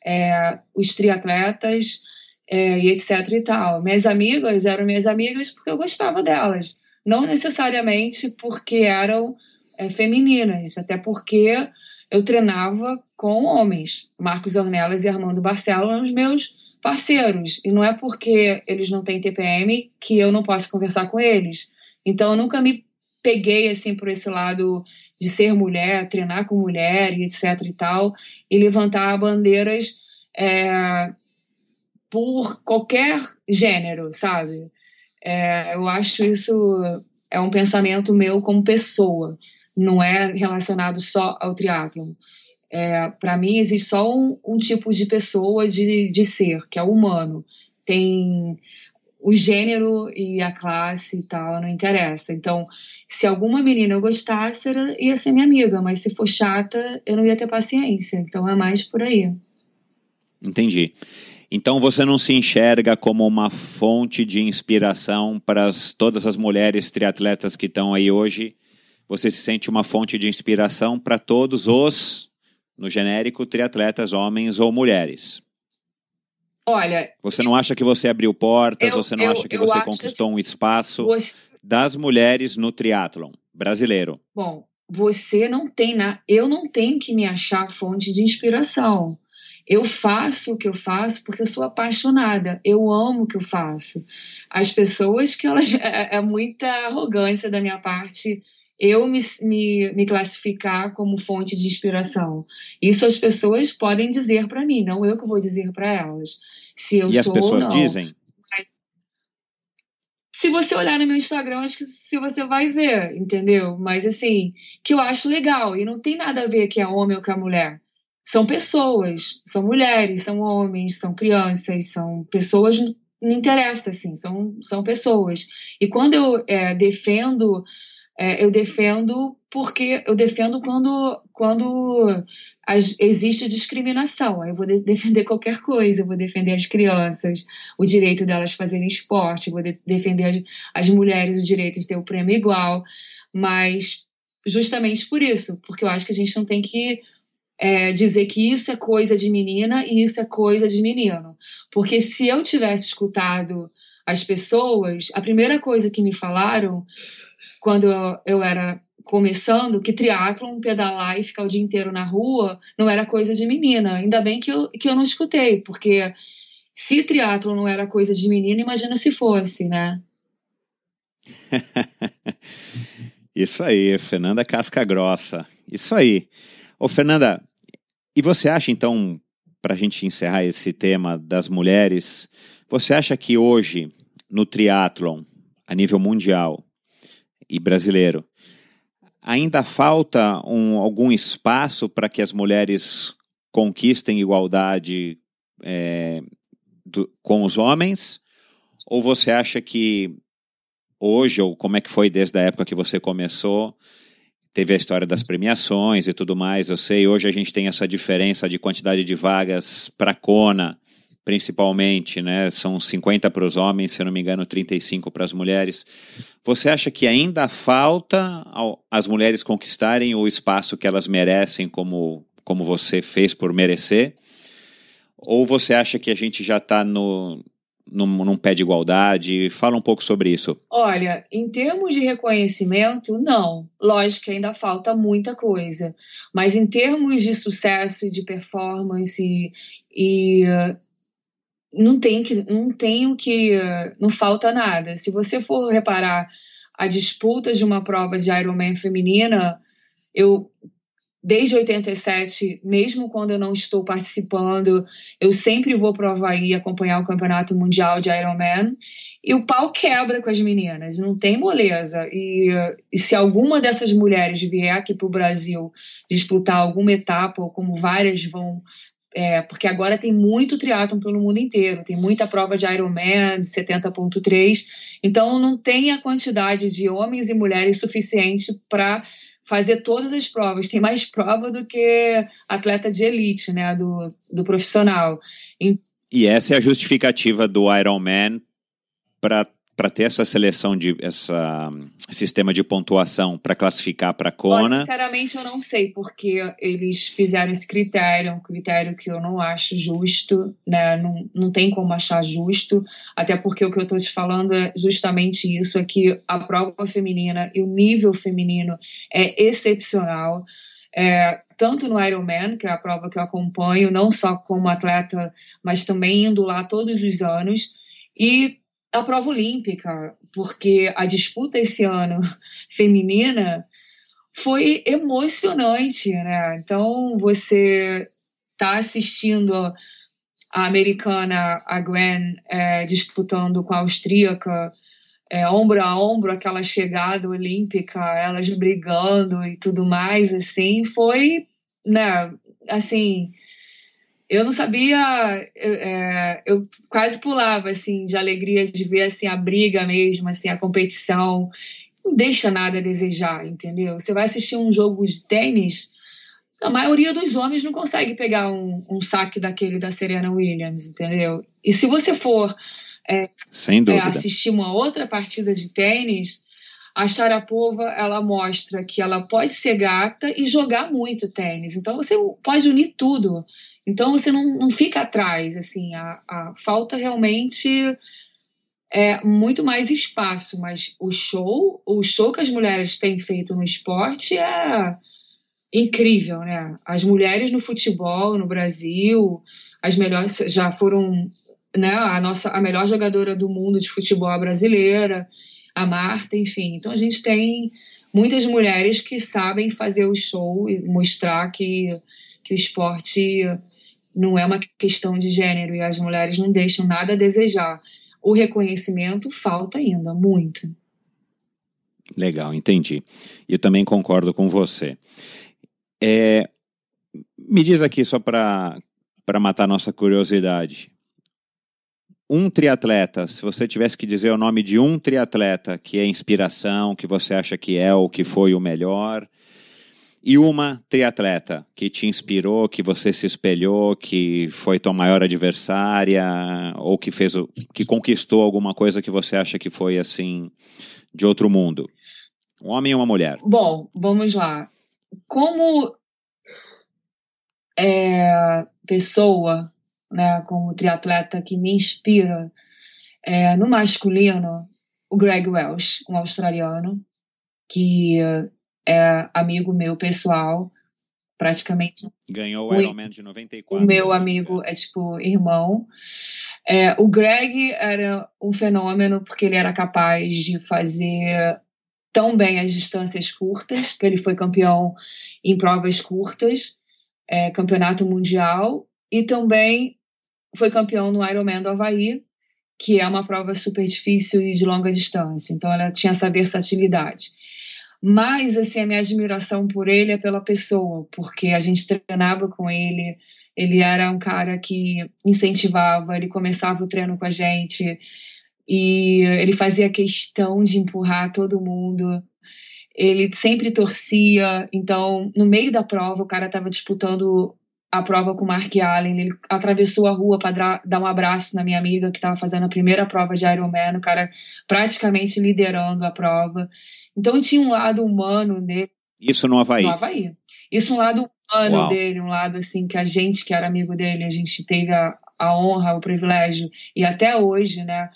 É, os triatletas é, e etc e tal. Minhas amigas eram minhas amigas porque eu gostava delas. Não necessariamente porque eram é, femininas, até porque eu treinava com homens. Marcos Ornelas e Armando Barcelo eram os meus parceiros. E não é porque eles não têm TPM que eu não posso conversar com eles. Então eu nunca me peguei assim por esse lado de ser mulher, treinar com mulher e etc e tal, e levantar bandeiras é, por qualquer gênero, sabe? É, eu acho isso é um pensamento meu como pessoa não é relacionado só ao triatlon. É, Para mim, existe só um, um, tipo de pessoa de, de ser, que é o humano. Tem o gênero e a classe e tal, não interessa. Então, se alguma menina eu gostasse, ia ser minha amiga, mas se for chata, eu não ia ter paciência. Então, é mais por aí. Entendi. Então você não se enxerga como uma fonte de inspiração para as, todas as mulheres triatletas que estão aí hoje você se sente uma fonte de inspiração para todos os, no genérico, triatletas, homens ou mulheres. Olha. Você não acha que você abriu portas, eu, você não eu, acha que você conquistou um espaço você... das mulheres no triatlon brasileiro? Bom, você não tem na, eu não tenho que me achar fonte de inspiração. Eu faço o que eu faço porque eu sou apaixonada. Eu amo o que eu faço. As pessoas que elas é, é muita arrogância da minha parte eu me, me, me, classificar como fonte de inspiração. Isso as pessoas podem dizer para mim, não eu que vou dizer para elas. Se eu e sou as pessoas ou não. dizem? Mas, se você olhar no meu Instagram, acho que se você vai ver, entendeu? Mas assim, que eu acho legal e não tem nada a ver que é homem ou que é mulher. São pessoas, são mulheres, são homens, são crianças, são pessoas não interessa assim, são, são pessoas. E quando eu é, defendo é, eu defendo porque eu defendo quando, quando as, existe discriminação. Eu vou de, defender qualquer coisa, eu vou defender as crianças, o direito delas fazerem esporte, vou de, defender as, as mulheres o direito de ter o prêmio igual, mas justamente por isso, porque eu acho que a gente não tem que é, dizer que isso é coisa de menina e isso é coisa de menino. Porque se eu tivesse escutado as pessoas, a primeira coisa que me falaram quando eu, eu era começando, que triatlon, pedalar e ficar o dia inteiro na rua não era coisa de menina. Ainda bem que eu, que eu não escutei, porque se triatlon não era coisa de menina, imagina se fosse, né? Isso aí, Fernanda Casca Grossa. Isso aí. Ô, Fernanda, e você acha, então, para a gente encerrar esse tema das mulheres, você acha que hoje, no triatlon, a nível mundial, e brasileiro. Ainda falta um, algum espaço para que as mulheres conquistem igualdade é, do, com os homens? Ou você acha que hoje, ou como é que foi desde a época que você começou, teve a história das premiações e tudo mais. Eu sei, hoje a gente tem essa diferença de quantidade de vagas para Kona, principalmente, né? São 50 para os homens, se não me engano, 35 para as mulheres. Você acha que ainda falta as mulheres conquistarem o espaço que elas merecem, como, como você fez por merecer? Ou você acha que a gente já está no, num, num, pé de igualdade? Fala um pouco sobre isso. Olha, em termos de reconhecimento, não. Lógico que ainda falta muita coisa. Mas em termos de sucesso, de performance e, não tem que não tem o que não falta nada. Se você for reparar a disputa de uma prova de Ironman feminina, eu desde 87, mesmo quando eu não estou participando, eu sempre vou para o Havaí acompanhar o Campeonato Mundial de Ironman e o pau quebra com as meninas, não tem moleza. E, e se alguma dessas mulheres vier aqui para o Brasil disputar alguma etapa, ou como várias vão é, porque agora tem muito triatlon pelo mundo inteiro, tem muita prova de Ironman, 70.3, então não tem a quantidade de homens e mulheres suficiente para fazer todas as provas. Tem mais prova do que atleta de elite, né, do, do profissional. E essa é a justificativa do Ironman para para ter essa seleção de essa sistema de pontuação para classificar para Kona? Sinceramente, eu não sei porque eles fizeram esse critério, um critério que eu não acho justo, né? Não, não tem como achar justo, até porque o que eu estou te falando é justamente isso, é que a prova feminina e o nível feminino é excepcional. É, tanto no Ironman, que é a prova que eu acompanho, não só como atleta, mas também indo lá todos os anos. E a prova olímpica, porque a disputa esse ano feminina foi emocionante, né? Então você está assistindo a americana, a Gwen, é, disputando com a austríaca, é, ombro a ombro, aquela chegada olímpica, elas brigando e tudo mais, assim, foi, né, assim, eu não sabia, eu, é, eu, quase pulava assim de alegria de ver assim a briga mesmo, assim a competição. Não deixa nada a desejar, entendeu? Você vai assistir um jogo de tênis, a maioria dos homens não consegue pegar um, um saque daquele da Serena Williams, entendeu? E se você for é. É, assistir uma outra partida de tênis, a Sharapova ela mostra que ela pode ser gata e jogar muito tênis. Então você pode unir tudo. Então você não, não fica atrás, assim, a, a falta realmente é muito mais espaço, mas o show, o show que as mulheres têm feito no esporte é incrível, né? As mulheres no futebol no Brasil, as melhores já foram, né? A nossa a melhor jogadora do mundo de futebol brasileira, a Marta, enfim. Então a gente tem muitas mulheres que sabem fazer o show e mostrar que, que o esporte não é uma questão de gênero e as mulheres não deixam nada a desejar. O reconhecimento falta ainda muito. Legal, entendi. Eu também concordo com você. É, me diz aqui, só para matar nossa curiosidade. Um triatleta, se você tivesse que dizer o nome de um triatleta que é inspiração, que você acha que é ou que foi o melhor, e uma triatleta que te inspirou, que você se espelhou, que foi tua maior adversária ou que fez, que conquistou alguma coisa que você acha que foi assim de outro mundo? Um homem ou uma mulher? Bom, vamos lá. Como é, pessoa, né, como triatleta que me inspira, é, no masculino, o Greg Welsh, um australiano, que é amigo meu pessoal, praticamente. Ganhou o Ironman de 94. O meu amigo é tipo irmão. É, o Greg era um fenômeno porque ele era capaz de fazer tão bem as distâncias curtas, que ele foi campeão em provas curtas, é, campeonato mundial, e também foi campeão no Ironman do Havaí, que é uma prova super difícil e de longa distância. Então ela tinha essa versatilidade. Mas, assim, a minha admiração por ele é pela pessoa, porque a gente treinava com ele, ele era um cara que incentivava, ele começava o treino com a gente e ele fazia questão de empurrar todo mundo. Ele sempre torcia, então, no meio da prova, o cara estava disputando a prova com o Mark Allen, ele atravessou a rua para dar um abraço na minha amiga que estava fazendo a primeira prova de Ironman, o cara praticamente liderando a prova. Então tinha um lado humano dele. Isso no Havaí? No Havaí. Isso um lado humano Uau. dele, um lado assim que a gente que era amigo dele, a gente teve a, a honra, o privilégio e até hoje, né,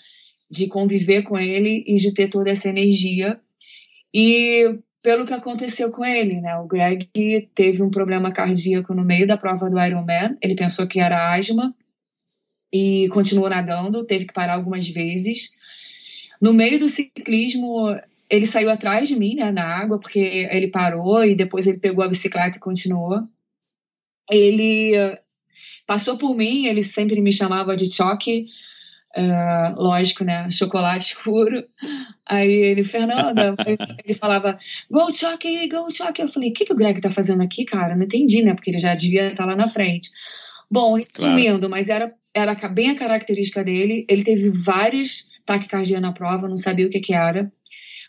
de conviver com ele e de ter toda essa energia. E pelo que aconteceu com ele, né? O Greg teve um problema cardíaco no meio da prova do Ironman. Ele pensou que era asma e continuou nadando, teve que parar algumas vezes. No meio do ciclismo, ele saiu atrás de mim, né, na água, porque ele parou e depois ele pegou a bicicleta e continuou. Ele passou por mim, ele sempre me chamava de choque, uh, lógico, né, chocolate escuro. Aí ele, Fernanda, ele falava, go choque, go choque. Eu falei, o que, que o Greg tá fazendo aqui, cara? Não entendi, né, porque ele já devia estar tá lá na frente. Bom, resumindo, claro. mas era, era bem a característica dele. Ele teve vários taquicardia na prova, não sabia o que que era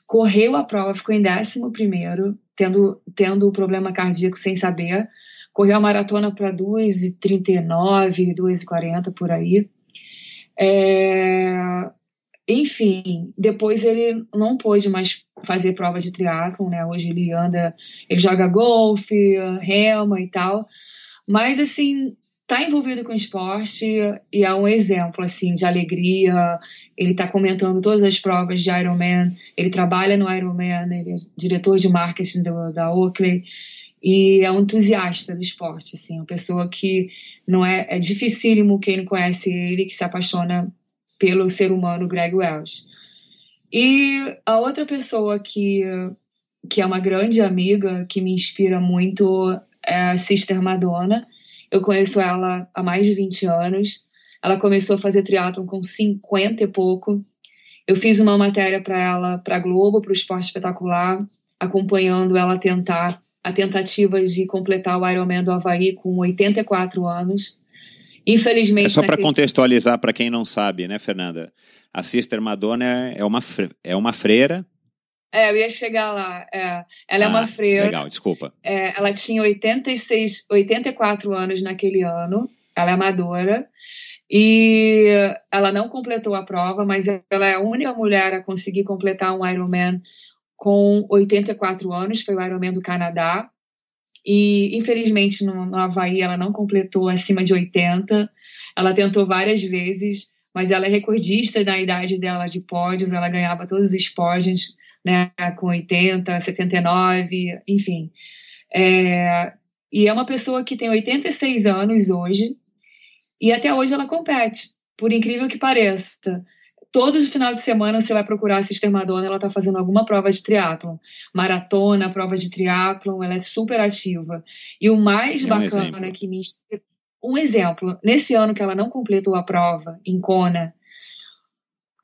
correu a prova, ficou em 11 primeiro, tendo, tendo problema cardíaco sem saber. Correu a maratona para 2h39, 2h40 por aí. É, enfim, depois ele não pôde mais fazer prova de triatlon, né? Hoje ele anda, ele joga golfe, rema e tal. Mas assim, tá envolvido com esporte e é um exemplo assim de alegria. Ele está comentando todas as provas de Ironman. Ele trabalha no Ironman. Ele é diretor de marketing do, da Oakley e é um entusiasta do esporte. Assim, uma pessoa que não é é dificílimo quem não conhece ele que se apaixona pelo ser humano Greg Welsh. E a outra pessoa que que é uma grande amiga que me inspira muito é a Sister Madonna eu conheço ela há mais de 20 anos. Ela começou a fazer triatlon com 50 e pouco. Eu fiz uma matéria para ela, para Globo, para o Esporte Espetacular, acompanhando ela tentar a tentativa de completar o Ironman do Havaí com 84 anos. Infelizmente. É só para contextualizar para quem não sabe, né, Fernanda? A Sister Madonna é uma, é uma freira é, eu ia chegar lá. É. Ela é uma ah, freira. Legal, desculpa. É, ela tinha 86, 84 anos naquele ano. Ela é amadora. E ela não completou a prova, mas ela é a única mulher a conseguir completar um Ironman com 84 anos. Foi o Ironman do Canadá. E, infelizmente, no, no Havaí, ela não completou acima de 80. Ela tentou várias vezes, mas ela é recordista na idade dela de pódios, ela ganhava todos os pódios, né, com 80, 79, enfim. É, e é uma pessoa que tem 86 anos hoje, e até hoje ela compete, por incrível que pareça. Todos os finais de semana você vai procurar a Sister Madonna, ela está fazendo alguma prova de triatlon. Maratona, prova de triatlon, ela é super ativa. E o mais é um bacana exemplo. que me um exemplo, nesse ano que ela não completou a prova em Kona,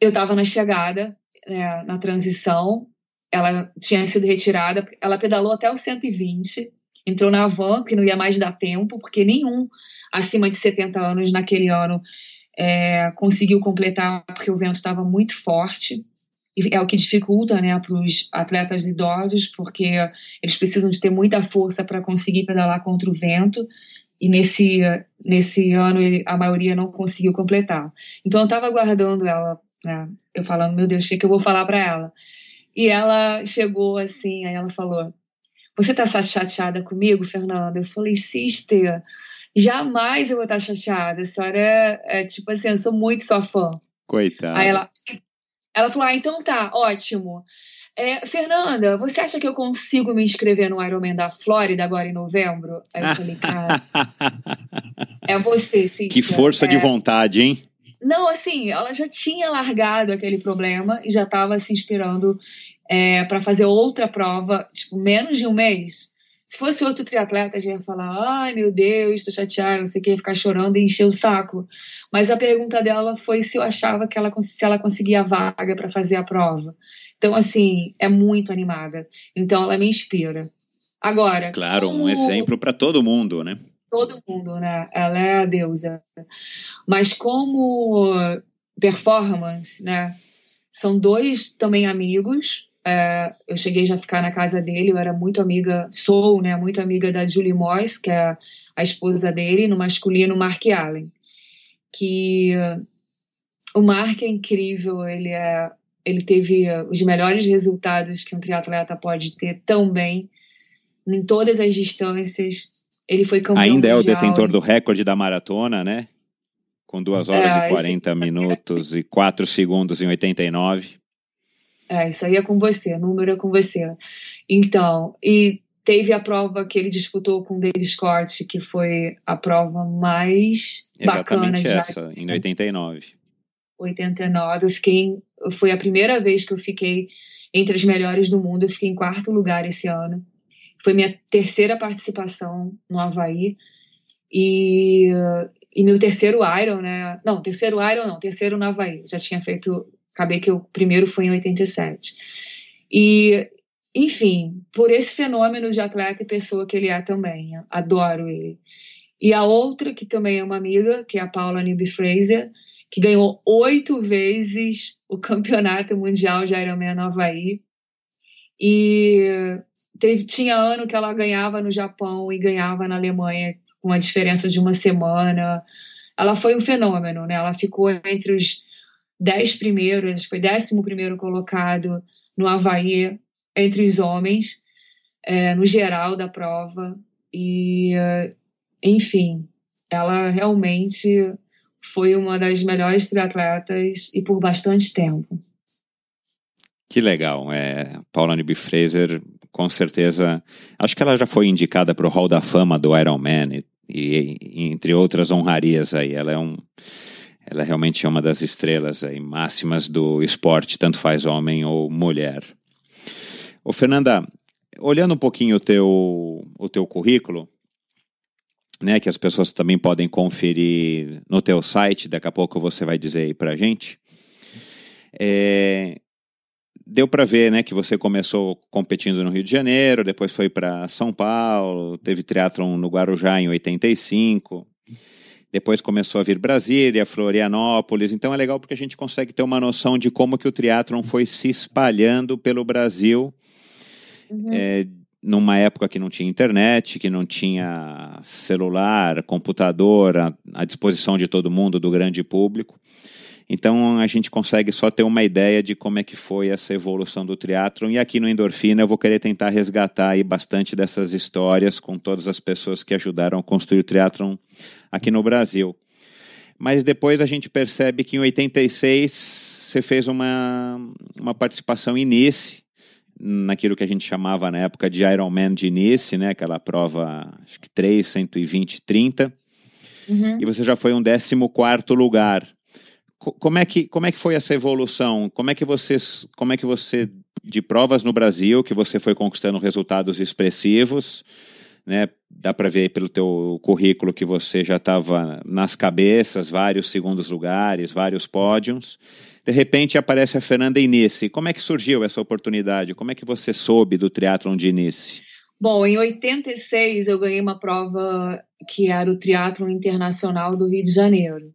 eu estava na chegada, né, na transição, ela tinha sido retirada, ela pedalou até o 120, entrou na van, que não ia mais dar tempo, porque nenhum acima de 70 anos naquele ano é, conseguiu completar, porque o vento estava muito forte. E é o que dificulta né, para os atletas idosos, porque eles precisam de ter muita força para conseguir pedalar contra o vento e nesse, nesse ano a maioria não conseguiu completar. Então eu estava aguardando ela, né, eu falando, meu Deus, o que, eu vou falar para ela? E ela chegou assim, aí ela falou: Você tá chateada comigo, Fernanda? Eu falei, sister, jamais eu vou estar chateada. A senhora é, é tipo assim, eu sou muito sua fã. Coitada. Aí ela, ela falou: Ah, então tá, ótimo. É, Fernanda, você acha que eu consigo me inscrever no Ironman da Flórida agora em novembro? Aí eu falei, cara, é você, sim. Que força é... de vontade, hein? Não, assim, ela já tinha largado aquele problema e já estava se inspirando é, para fazer outra prova, tipo, menos de um mês. Se fosse outro triatleta, já ia falar, ai meu Deus, estou chateada, não sei o que, ia ficar chorando e encher o saco. Mas a pergunta dela foi se eu achava que ela, se ela conseguia vaga para fazer a prova. Então, assim, é muito animada. Então, ela me inspira. Agora. Claro, como... um exemplo para todo mundo, né? Todo mundo, né? Ela é a deusa. Mas como performance, né? São dois também amigos. É, eu cheguei já a ficar na casa dele, eu era muito amiga, sou, né? Muito amiga da Julie Moyes, que é a esposa dele, no masculino, Mark Allen. Que o Mark é incrível, ele é ele teve os melhores resultados que um triatleta pode ter também em todas as distâncias. Ele foi campeão Ainda mundial. é o detentor do recorde da maratona, né? Com 2 horas é, e 40 isso, minutos é... e 4 segundos em 89. É, isso aí é com você, número é com você. Então, e teve a prova que ele disputou com o David Scott, que foi a prova mais Exatamente bacana essa, já. em 89. 89. Eu fiquei, foi a primeira vez que eu fiquei entre as melhores do mundo. Eu fiquei em quarto lugar esse ano. Foi minha terceira participação no Havaí. E, e meu terceiro Iron, né? Não, terceiro Iron não, terceiro no Havaí. Já tinha feito, acabei que o primeiro foi em 87. E, enfim, por esse fenômeno de atleta e pessoa que ele é também. Adoro ele. E a outra, que também é uma amiga, que é a Paula Newby Fraser, que ganhou oito vezes o campeonato mundial de Ironman no Havaí. E teve, tinha ano que ela ganhava no Japão e ganhava na Alemanha com a diferença de uma semana. Ela foi um fenômeno, né? Ela ficou entre os dez primeiros, foi décimo primeiro colocado no Havaí entre os homens, é, no geral da prova. E, enfim, ela realmente foi uma das melhores triatletas e por bastante tempo. Que legal. É, Paula Nibby Fraser, com certeza. Acho que ela já foi indicada para o Hall da Fama do Ironman e, e, entre outras honrarias aí. Ela é um. Ela realmente é uma das estrelas aí, máximas do esporte, tanto faz homem ou mulher. Ô, Fernanda, olhando um pouquinho o teu, o teu currículo, né, que as pessoas também podem conferir no teu site, daqui a pouco você vai dizer aí pra gente. É, deu para ver, né, que você começou competindo no Rio de Janeiro, depois foi para São Paulo, teve triatlon no Guarujá em 85, depois começou a vir Brasília, Florianópolis, então é legal porque a gente consegue ter uma noção de como que o triatlon foi se espalhando pelo Brasil, uhum. é, numa época que não tinha internet, que não tinha celular, computador à, à, disposição de todo mundo, do grande público. Então a gente consegue só ter uma ideia de como é que foi essa evolução do triatlon. E aqui no Endorfina eu vou querer tentar resgatar aí bastante dessas histórias com todas as pessoas que ajudaram a construir o triatlon aqui no Brasil. mas depois a gente percebe que em 86 você fez uma, uma participação em Nice, naquilo que a gente chamava na época de Ironman de Nice, né? Aquela prova, acho que 3, 120, 30. Uhum. E você já foi um 14 lugar. Como é, que, como é que foi essa evolução? Como é que você, como é que você de provas no Brasil, que você foi conquistando resultados expressivos, né? Dá para ver pelo teu currículo que você já estava nas cabeças, vários segundos lugares, vários pódios. De repente aparece a Fernanda Inice. Como é que surgiu essa oportunidade? Como é que você soube do triatlon de Inice? Bom, em 86 eu ganhei uma prova que era o Triatlon Internacional do Rio de Janeiro.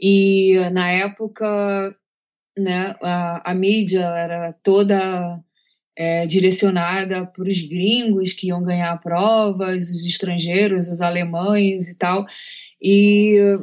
E na época, né, a, a mídia era toda é, direcionada para os gringos que iam ganhar provas, os estrangeiros, os alemães e tal. E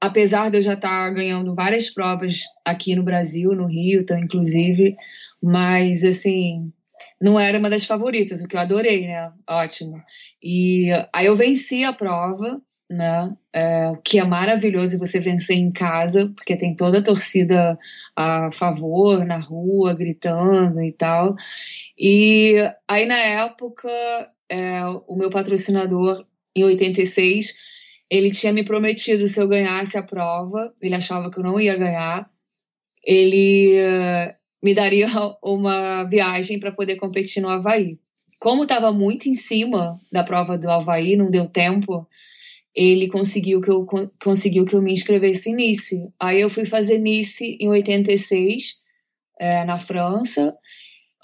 apesar de eu já estar ganhando várias provas aqui no Brasil, no Rio, então, inclusive, mas assim, não era uma das favoritas, o que eu adorei, né? Ótimo. E aí eu venci a prova, né? É, que é maravilhoso você vencer em casa, porque tem toda a torcida a favor, na rua, gritando e tal. E aí na época, é, o meu patrocinador, em 86, ele tinha me prometido se eu ganhasse a prova, ele achava que eu não ia ganhar, ele uh, me daria uma viagem para poder competir no Havaí. Como estava muito em cima da prova do Havaí, não deu tempo, ele conseguiu que eu conseguiu que eu me inscrevesse em Nice. Aí eu fui fazer Nice em 86, é, na França,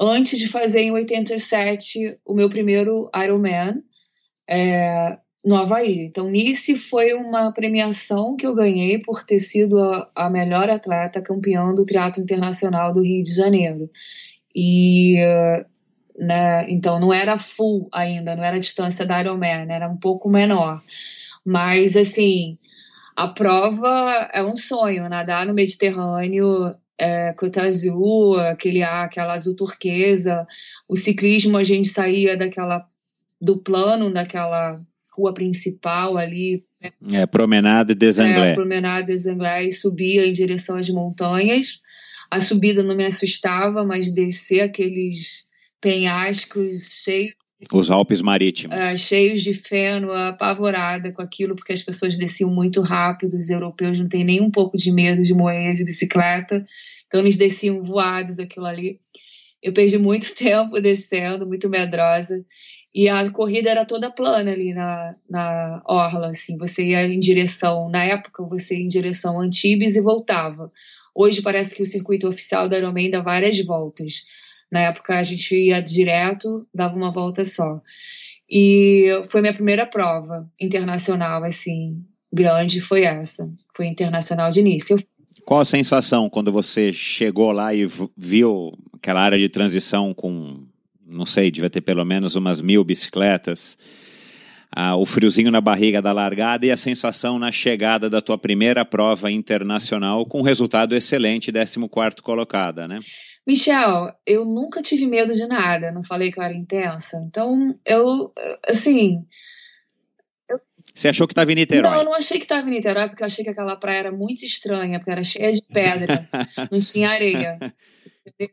antes de fazer em 87 o meu primeiro Ironman. É, no Havaí. Então, Nice foi uma premiação que eu ganhei por ter sido a, a melhor atleta campeã do Teatro Internacional do Rio de Janeiro. E, né, então, não era full ainda, não era a distância da Ironman, era um pouco menor. Mas, assim, a prova é um sonho, nadar no Mediterrâneo, é, Côte Azul, aquele aquela azul turquesa. O ciclismo, a gente saía daquela do plano daquela rua principal ali. É, Promenade des Anglais. É, Promenade des Anglais, subia em direção às montanhas. A subida não me assustava, mas descer aqueles penhascos cheios os Alpes Marítimos. É, cheios de feno, apavorada com aquilo, porque as pessoas desciam muito rápido, os europeus não têm nem um pouco de medo de morrer de bicicleta, então eles desciam voados aquilo ali. Eu perdi muito tempo descendo, muito medrosa, e a corrida era toda plana ali na, na orla, assim, você ia em direção, na época você ia em direção a Antibes e voltava. Hoje parece que o circuito oficial da Ironman dá várias voltas. Na época a gente ia direto, dava uma volta só. E foi minha primeira prova internacional, assim, grande, foi essa. Foi internacional de início. Qual a sensação quando você chegou lá e viu aquela área de transição com não sei, devia ter pelo menos umas mil bicicletas. Ah, o friozinho na barriga da largada e a sensação na chegada da tua primeira prova internacional com resultado excelente, 14 colocada, né? Michel, eu nunca tive medo de nada, não falei que eu era intensa. Então, eu, assim. Eu... Você achou que estava em Niterói? Não, eu não achei que estava em Niterói, porque eu achei que aquela praia era muito estranha, porque era cheia de pedra, não tinha areia.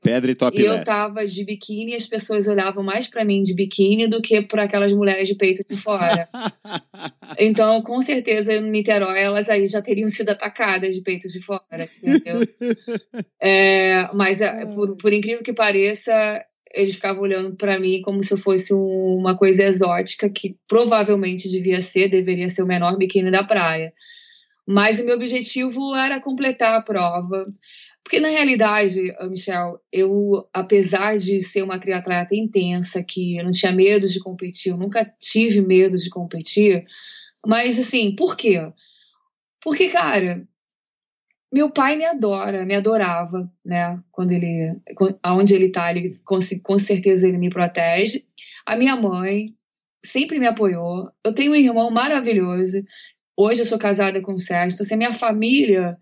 Pedra e top E eu tava de biquíni e as pessoas olhavam mais para mim de biquíni do que para aquelas mulheres de peito de fora. então, com certeza, em Niterói, elas aí já teriam sido atacadas de peito de fora, entendeu? é, mas, é, por, por incrível que pareça, eles ficavam olhando para mim como se eu fosse um, uma coisa exótica, que provavelmente devia ser, deveria ser o menor biquíni da praia. Mas o meu objetivo era completar a prova. Porque, na realidade, Michel, eu, apesar de ser uma triatleta intensa, que eu não tinha medo de competir, eu nunca tive medo de competir, mas, assim, por quê? Porque, cara, meu pai me adora, me adorava, né? Quando ele, aonde ele tá, ele com, com certeza ele me protege. A minha mãe sempre me apoiou. Eu tenho um irmão maravilhoso. Hoje eu sou casada com o Sérgio, então assim, a minha família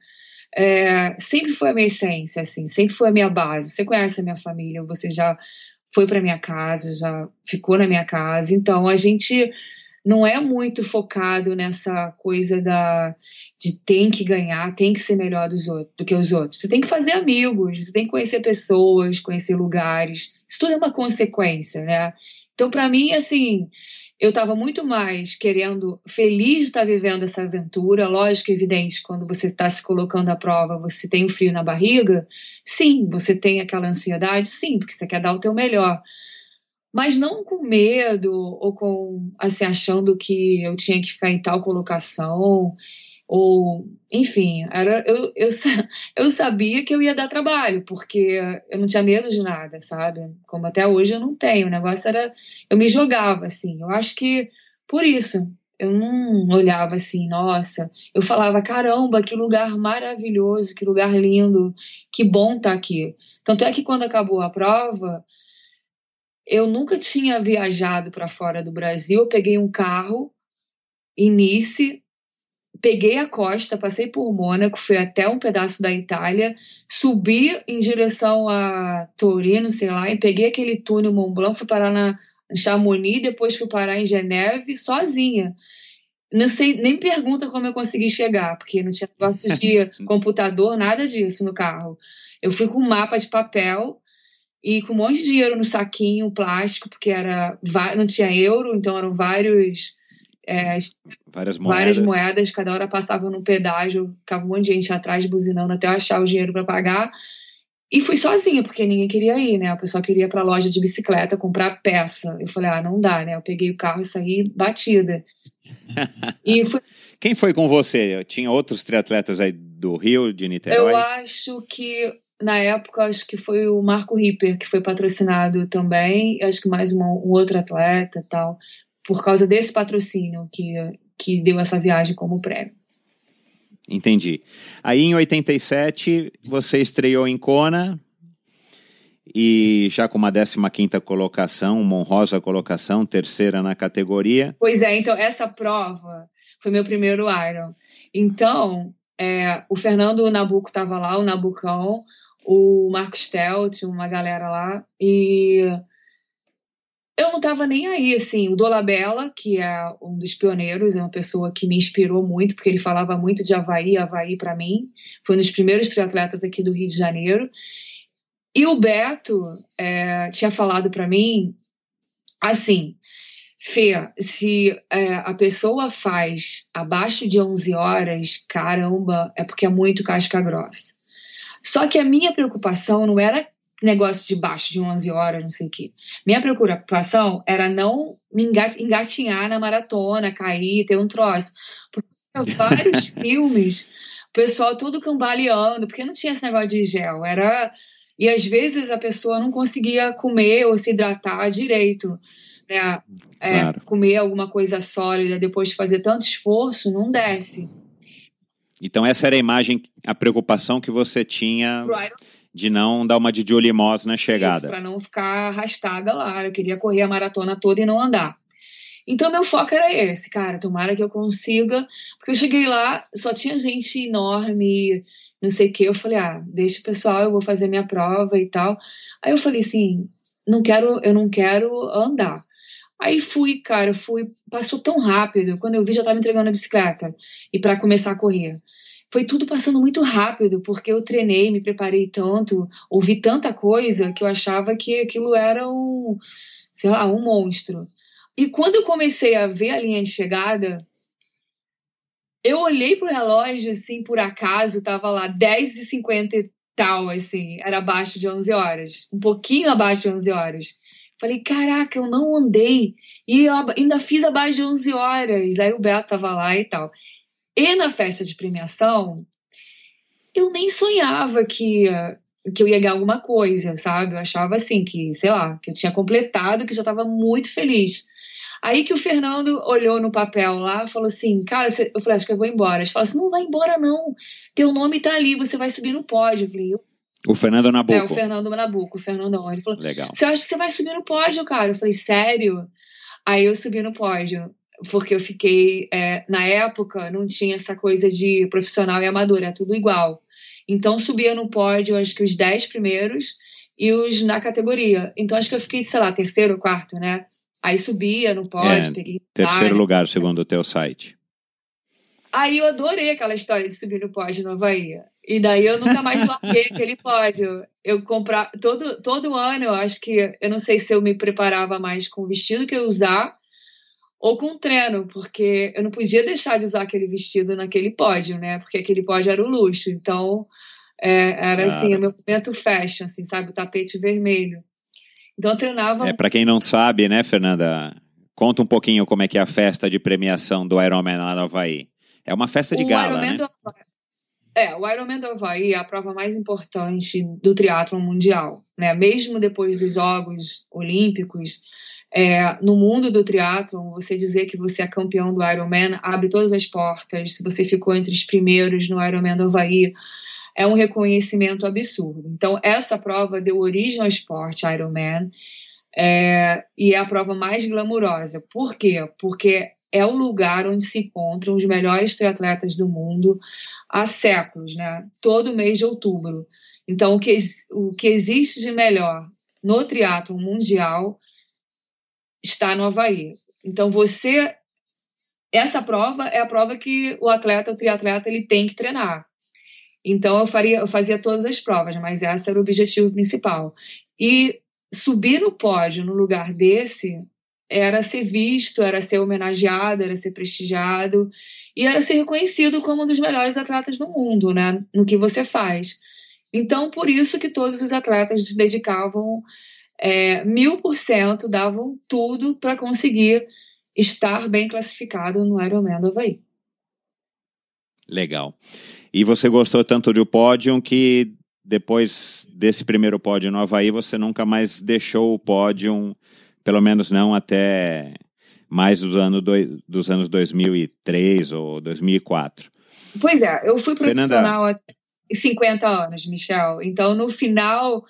é, sempre foi a minha essência, assim, sempre foi a minha base. Você conhece a minha família, você já foi para minha casa, já ficou na minha casa, então a gente não é muito focado nessa coisa da de tem que ganhar, tem que ser melhor dos outros, do que os outros. Você tem que fazer amigos, você tem que conhecer pessoas, conhecer lugares. Isso tudo é uma consequência, né? Então, para mim, assim, eu estava muito mais querendo, feliz de estar vivendo essa aventura. Lógico, evidente, quando você está se colocando à prova, você tem um frio na barriga. Sim, você tem aquela ansiedade, sim, porque você quer dar o teu melhor. Mas não com medo ou com, assim, achando que eu tinha que ficar em tal colocação ou enfim, era eu, eu, eu sabia que eu ia dar trabalho, porque eu não tinha medo de nada, sabe? Como até hoje eu não tenho. O negócio era eu me jogava assim. Eu acho que por isso eu não olhava assim, nossa, eu falava, caramba, que lugar maravilhoso, que lugar lindo, que bom tá aqui. Tanto é que quando acabou a prova, eu nunca tinha viajado para fora do Brasil, eu peguei um carro Nice peguei a costa, passei por Mônaco, fui até um pedaço da Itália, subi em direção a Torino, sei lá, e peguei aquele túnel Mont Blanc, fui parar na Chamonix, depois fui parar em Geneve sozinha. Não sei, nem pergunta como eu consegui chegar, porque não tinha negócio de computador, nada disso no carro. Eu fui com um mapa de papel e com um monte de dinheiro no saquinho plástico, porque era não tinha euro, então eram vários é, várias, moedas. várias moedas, cada hora passava num pedágio, ficava um monte de gente atrás buzinando até eu achar o dinheiro para pagar. E fui sozinha, porque ninguém queria ir, né? O pessoal queria ir pra loja de bicicleta comprar peça. Eu falei, ah, não dá, né? Eu peguei o carro e saí batida. e fui... Quem foi com você? Tinha outros triatletas aí do Rio, de Niterói? Eu acho que, na época, acho que foi o Marco Ripper, que foi patrocinado também. Acho que mais uma, um outro atleta tal por causa desse patrocínio que, que deu essa viagem como prêmio. Entendi. Aí em 87 você estreou em Kona e já com uma 15 colocação, uma honrosa colocação, terceira na categoria. Pois é, então essa prova foi meu primeiro Iron. Então, é, o Fernando Nabuco estava lá, o Nabucão, o Marcos Stelt, uma galera lá, e eu não estava nem aí, assim, o Dolabella, que é um dos pioneiros, é uma pessoa que me inspirou muito, porque ele falava muito de Havaí, Havaí para mim, foi um dos primeiros triatletas aqui do Rio de Janeiro, e o Beto é, tinha falado para mim, assim, Fê, se é, a pessoa faz abaixo de 11 horas, caramba, é porque é muito casca grossa. Só que a minha preocupação não era negócio de baixo, de 11 horas, não sei o quê. Minha preocupação era não me engatinhar na maratona, cair, ter um troço. Porque vários filmes, o pessoal todo cambaleando, porque não tinha esse negócio de gel, era... E às vezes a pessoa não conseguia comer ou se hidratar direito. Né? É, claro. Comer alguma coisa sólida depois de fazer tanto esforço, não desce. Então essa era a imagem, a preocupação que você tinha de não dar uma de Moss na chegada. Para não ficar arrastada lá. Eu queria correr a maratona toda e não andar. Então, meu foco era esse, cara. Tomara que eu consiga. Porque eu cheguei lá, só tinha gente enorme, não sei o quê. Eu falei, ah, deixa o pessoal, eu vou fazer minha prova e tal. Aí eu falei assim, não quero, eu não quero andar. Aí fui, cara, fui, passou tão rápido. Quando eu vi, já estava entregando a bicicleta e para começar a correr foi tudo passando muito rápido, porque eu treinei, me preparei tanto, ouvi tanta coisa que eu achava que aquilo era um, sei lá, um monstro. E quando eu comecei a ver a linha de chegada, eu olhei pro relógio, assim, por acaso, tava lá 10h50 e tal, assim, era abaixo de 11 horas, um pouquinho abaixo de 11 horas. Falei, caraca, eu não andei, e eu ainda fiz abaixo de 11 horas. Aí o Beto tava lá e tal. E na festa de premiação, eu nem sonhava que, que eu ia ganhar alguma coisa, sabe? Eu achava assim que, sei lá, que eu tinha completado, que já estava muito feliz. Aí que o Fernando olhou no papel lá e falou assim: Cara, eu falei, acho que eu vou embora. Ele falou assim: Não vai embora, não. Teu nome tá ali, você vai subir no pódio. Eu falei: O Fernando Nabuco. É, o Fernando Nabuco, o Fernando. Ele falou: Legal. Você acha que você vai subir no pódio, cara? Eu falei: Sério? Aí eu subi no pódio porque eu fiquei, é, na época, não tinha essa coisa de profissional e amador, é tudo igual. Então subia no pódio, acho que os 10 primeiros e os na categoria. Então acho que eu fiquei, sei lá, terceiro ou quarto, né? Aí subia no pódio, é, peguei. Terceiro lugar, segundo o teu site. Aí eu adorei aquela história de subir no pódio no Havaí. E daí eu nunca mais larguei aquele pódio. Eu comprar todo, todo ano, eu acho que eu não sei se eu me preparava mais com o vestido que eu usar ou com treino, porque eu não podia deixar de usar aquele vestido naquele pódio, né? Porque aquele pódio era o luxo. Então, é, era assim, o meu momento fashion, assim, sabe? O tapete vermelho. Então eu treinava. É, para quem não sabe, né, Fernanda? Conta um pouquinho como é que é a festa de premiação do Ironman lá no Havaí. É uma festa de o gala, Ironman né? Do... É, o Ironman do Havaí é a prova mais importante do triatlo mundial, né? Mesmo depois dos Jogos Olímpicos, é, no mundo do triatlo, você dizer que você é campeão do Ironman abre todas as portas. Se você ficou entre os primeiros no Ironman do Havaí, é um reconhecimento absurdo. Então, essa prova deu origem ao esporte Ironman é, e é a prova mais glamurosa. Por quê? Porque é o lugar onde se encontram os melhores triatletas do mundo há séculos, né? Todo mês de outubro. Então, o que, o que existe de melhor no triatlo mundial está no Havaí. Então, você essa prova é a prova que o atleta, o triatleta, ele tem que treinar. Então eu, faria, eu fazia todas as provas, mas esse era o objetivo principal. E subir no pódio no lugar desse era ser visto, era ser homenageado, era ser prestigiado e era ser reconhecido como um dos melhores atletas do mundo, né? No que você faz. Então, por isso que todos os atletas dedicavam mil por cento, davam tudo para conseguir estar bem classificado no Ironman do Havaí. Legal. E você gostou tanto do pódio que depois desse primeiro pódio no Havaí, você nunca mais deixou o pódio, pelo menos não até mais dos, anos do, dos anos 2003 ou 2004. Pois é, eu fui profissional Fernanda... há 50 anos, Michel. Então, no final,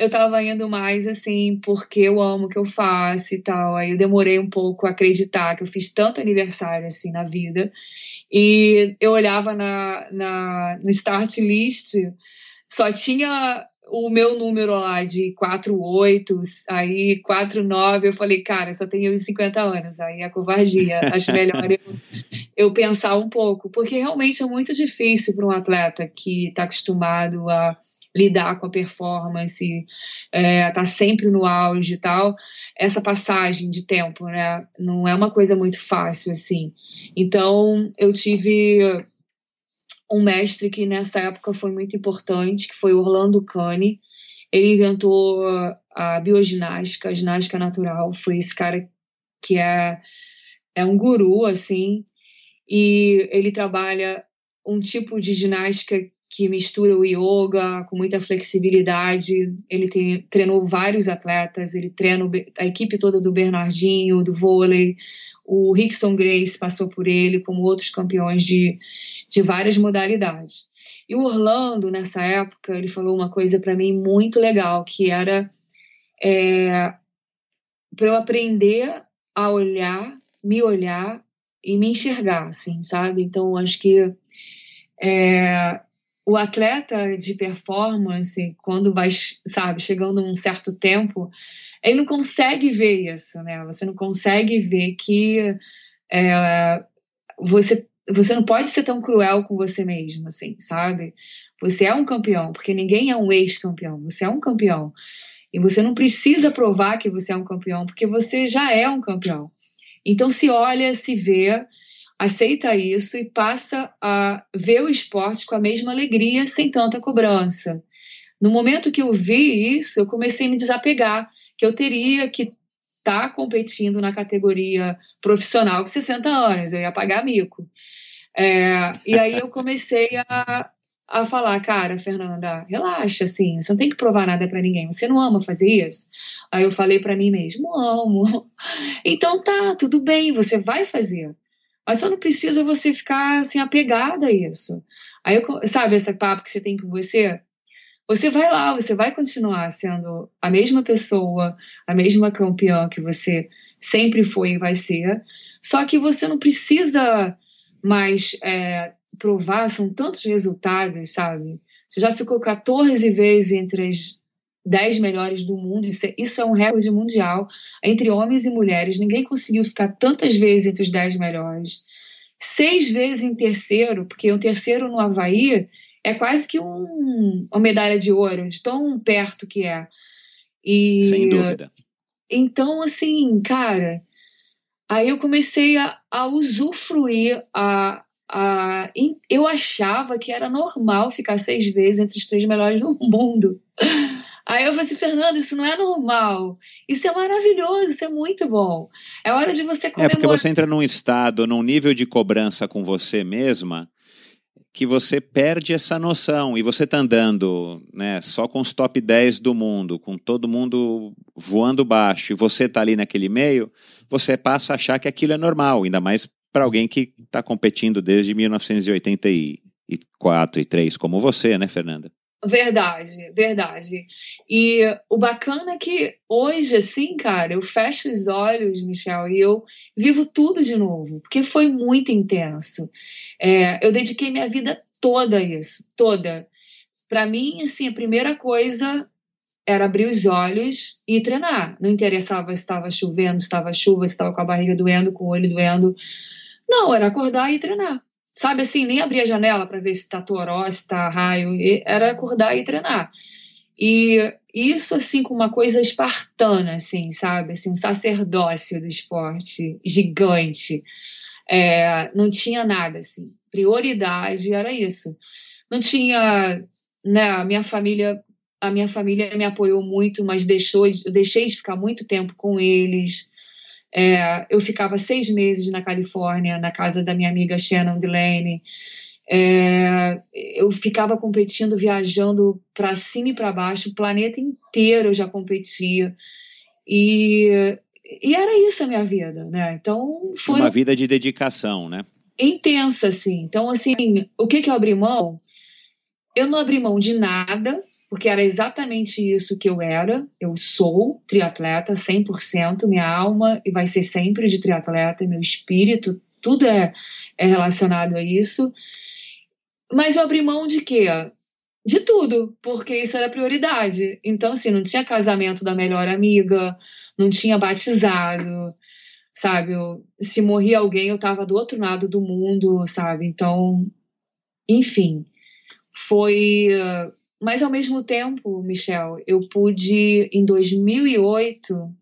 eu estava indo mais assim, porque eu amo o que eu faço e tal. Aí eu demorei um pouco a acreditar que eu fiz tanto aniversário assim na vida. E eu olhava na, na, no start list, só tinha o meu número lá de 48, aí 49, eu falei, cara, só tenho 50 anos, aí é covardia. Acho melhor eu, eu pensar um pouco, porque realmente é muito difícil para um atleta que está acostumado a lidar com a performance, é, tá sempre no auge e tal, essa passagem de tempo, né? Não é uma coisa muito fácil assim. Então, eu tive um mestre que nessa época foi muito importante, que foi Orlando Cane. Ele inventou a bioginástica, a ginástica natural. Foi esse cara que é, é um guru, assim, e ele trabalha um tipo de ginástica que mistura o yoga com muita flexibilidade. Ele tem, treinou vários atletas, ele treina a equipe toda do Bernardinho, do vôlei. O Rickson Grace passou por ele, como outros campeões de, de várias modalidades. E o Orlando, nessa época, ele falou uma coisa para mim muito legal, que era é, para eu aprender a olhar, me olhar e me enxergar, assim, sabe? Então, acho que é, o atleta de performance, quando vai, sabe, chegando um certo tempo, ele não consegue ver isso, né? Você não consegue ver que é, você, você não pode ser tão cruel com você mesmo, assim, sabe? Você é um campeão, porque ninguém é um ex-campeão, você é um campeão. E você não precisa provar que você é um campeão, porque você já é um campeão. Então se olha, se vê aceita isso e passa a ver o esporte com a mesma alegria, sem tanta cobrança. No momento que eu vi isso, eu comecei a me desapegar, que eu teria que estar tá competindo na categoria profissional com 60 anos, eu ia pagar mico. É, e aí eu comecei a, a falar, cara, Fernanda, relaxa, assim, você não tem que provar nada para ninguém, você não ama fazer isso? Aí eu falei para mim mesmo, amo. Então tá, tudo bem, você vai fazer. Mas só não precisa você ficar assim apegada a isso. Aí, eu, sabe esse papo que você tem com você? Você vai lá, você vai continuar sendo a mesma pessoa, a mesma campeã que você sempre foi e vai ser. Só que você não precisa mais é, provar, são tantos resultados, sabe? Você já ficou 14 vezes entre as 10 melhores do mundo. Isso é, isso é um recorde mundial entre homens e mulheres. Ninguém conseguiu ficar tantas vezes entre os 10 melhores. Seis vezes em terceiro, porque o terceiro no Havaí é quase que um, uma medalha de ouro, de tão perto que é. E, Sem dúvida. Então, assim, cara, aí eu comecei a, a usufruir, a, a, eu achava que era normal ficar seis vezes entre os três melhores do mundo. Aí eu falei assim, Fernando, isso não é normal. Isso é maravilhoso, isso é muito bom. É hora de você comemorar. É porque você entra num estado, num nível de cobrança com você mesma, que você perde essa noção e você está andando né, só com os top 10 do mundo, com todo mundo voando baixo, e você está ali naquele meio, você passa a achar que aquilo é normal, ainda mais para alguém que está competindo desde 1984 e 3, como você, né, Fernanda? Verdade, verdade. E o bacana é que hoje, assim, cara, eu fecho os olhos, Michel, e eu vivo tudo de novo, porque foi muito intenso. É, eu dediquei minha vida toda a isso, toda. Para mim, assim, a primeira coisa era abrir os olhos e treinar. Não interessava se estava chovendo, se estava chuva, se estava com a barriga doendo, com o olho doendo. Não, era acordar e treinar. Sabe assim, nem abrir a janela para ver se está toró, se está raio. Era acordar e treinar. E isso, assim, com uma coisa espartana, assim, sabe? Assim, um sacerdócio do esporte gigante. É, não tinha nada, assim. Prioridade era isso. Não tinha, né, a minha família, a minha família me apoiou muito, mas deixou, eu deixei de ficar muito tempo com eles. É, eu ficava seis meses na Califórnia, na casa da minha amiga Shannon Delaney. É, eu ficava competindo, viajando para cima e para baixo, o planeta inteiro eu já competia. E e era isso a minha vida, né? Então foi uma vida de dedicação, né? Intensa, assim. Então, assim, o que que eu abri mão? Eu não abri mão de nada, porque era exatamente isso que eu era. Eu sou triatleta 100%, minha alma e vai ser sempre de triatleta, meu espírito, tudo é, é relacionado a isso. Mas eu abri mão de quê? De tudo, porque isso era prioridade. Então, assim, não tinha casamento da melhor amiga, não tinha batizado, sabe? Eu, se morria alguém, eu estava do outro lado do mundo, sabe? Então, enfim, foi. Mas ao mesmo tempo, Michel, eu pude, em 2008,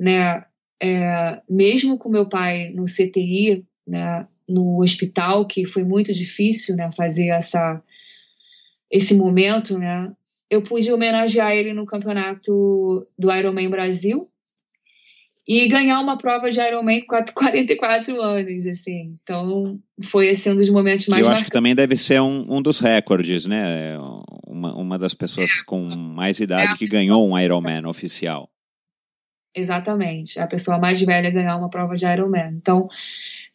né, é, mesmo com meu pai no CTI, né, no hospital, que foi muito difícil, né, fazer essa esse momento, né, eu pude homenagear ele no campeonato do Ironman Brasil e ganhar uma prova de Ironman com 44 anos, assim. Então, foi assim, um dos momentos mais Eu marcantes. acho que também deve ser um, um dos recordes, né? Uma, uma das pessoas com mais idade que ganhou um Ironman oficial. Exatamente. A pessoa mais velha ganhar uma prova de Ironman. Então,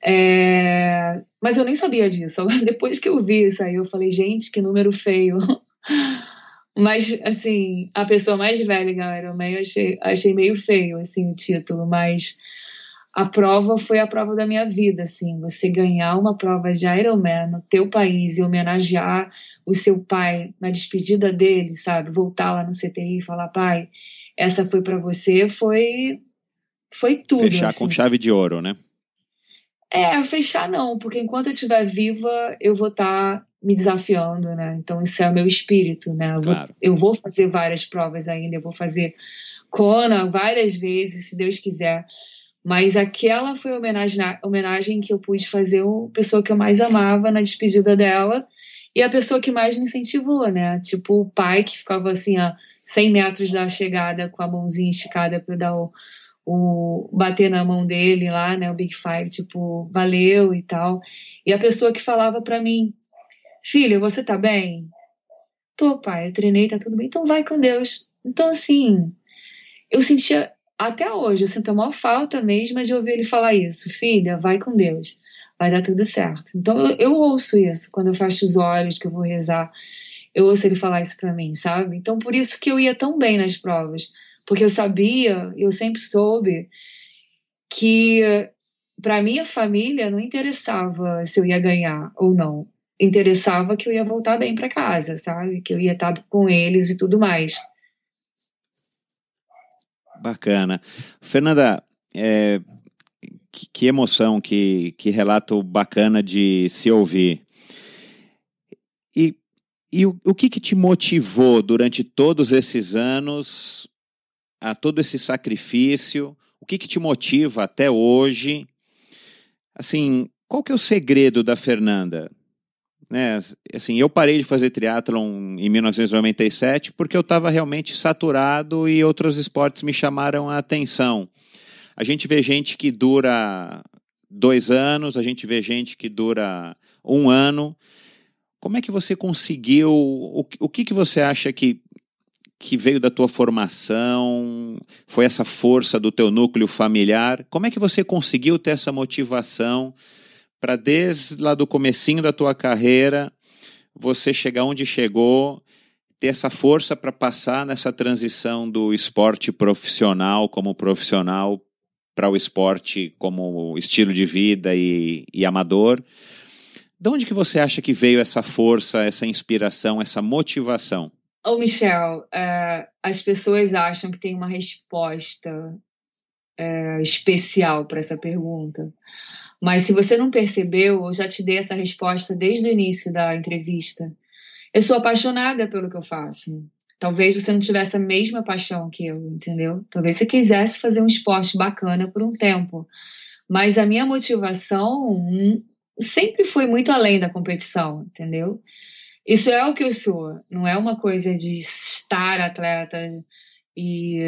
é... mas eu nem sabia disso. Depois que eu vi isso aí, eu falei, gente, que número feio. Mas, assim, a pessoa mais velha da Ironman, eu achei, achei meio feio, assim, o título, mas a prova foi a prova da minha vida, assim, você ganhar uma prova de Ironman no teu país e homenagear o seu pai na despedida dele, sabe? Voltar lá no CTI e falar, pai, essa foi para você, foi foi tudo. Fechar assim. com chave de ouro, né? É, fechar não, porque enquanto eu estiver viva, eu vou estar tá me desafiando, né? Então isso é o meu espírito, né? Eu, claro. vou, eu vou fazer várias provas ainda, eu vou fazer Kona várias vezes, se Deus quiser. Mas aquela foi a homenagem, homenagem que eu pude fazer a pessoa que eu mais amava na despedida dela e a pessoa que mais me incentivou, né? Tipo o pai que ficava assim a 100 metros da chegada com a mãozinha esticada para dar o, o bater na mão dele lá, né? O Big Five, tipo, valeu e tal. E a pessoa que falava para mim, Filha, você tá bem? Tô, pai, eu treinei, tá tudo bem. Então vai com Deus. Então, assim, eu sentia, até hoje, eu sinto a maior falta mesmo de ouvir ele falar isso. Filha, vai com Deus. Vai dar tudo certo. Então, eu, eu ouço isso quando eu fecho os olhos, que eu vou rezar. Eu ouço ele falar isso para mim, sabe? Então, por isso que eu ia tão bem nas provas. Porque eu sabia, eu sempre soube que para minha família não interessava se eu ia ganhar ou não interessava que eu ia voltar bem para casa, sabe? Que eu ia estar com eles e tudo mais. Bacana. Fernanda, é, que, que, emoção, que, que relato bacana de se ouvir. E, e o, o que, que te motivou durante todos esses anos a todo esse sacrifício? O que, que te motiva até hoje? Assim, qual que é o segredo da Fernanda? Né, assim, eu parei de fazer triatlon em 1997 porque eu estava realmente saturado e outros esportes me chamaram a atenção. A gente vê gente que dura dois anos, a gente vê gente que dura um ano. Como é que você conseguiu? O, o que, que você acha que que veio da tua formação, foi essa força do teu núcleo familiar. Como é que você conseguiu ter essa motivação para desde lá do comecinho da tua carreira você chegar onde chegou, ter essa força para passar nessa transição do esporte profissional como profissional para o esporte como estilo de vida e, e amador. De onde que você acha que veio essa força, essa inspiração, essa motivação? Oh, Michel, uh, as pessoas acham que tem uma resposta uh, especial para essa pergunta. Mas se você não percebeu, eu já te dei essa resposta desde o início da entrevista. Eu sou apaixonada pelo que eu faço. Talvez você não tivesse a mesma paixão que eu, entendeu? Talvez você quisesse fazer um esporte bacana por um tempo. Mas a minha motivação hum, sempre foi muito além da competição, entendeu? Isso é o que eu sou, não é uma coisa de estar atleta e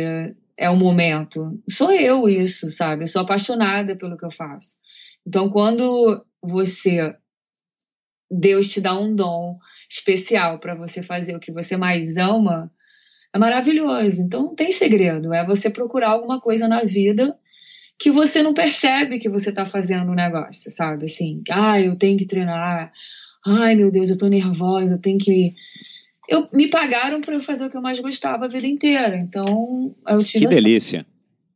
é o momento. Sou eu isso, sabe? Eu sou apaixonada pelo que eu faço. Então, quando você Deus te dá um dom especial para você fazer o que você mais ama, é maravilhoso. Então não tem segredo, é você procurar alguma coisa na vida que você não percebe que você está fazendo um negócio, sabe? Assim, ah, eu tenho que treinar, Ai, meu Deus, eu tô nervosa, eu tenho que. Eu, me pagaram para eu fazer o que eu mais gostava a vida inteira. Então, eu tive. Que delícia.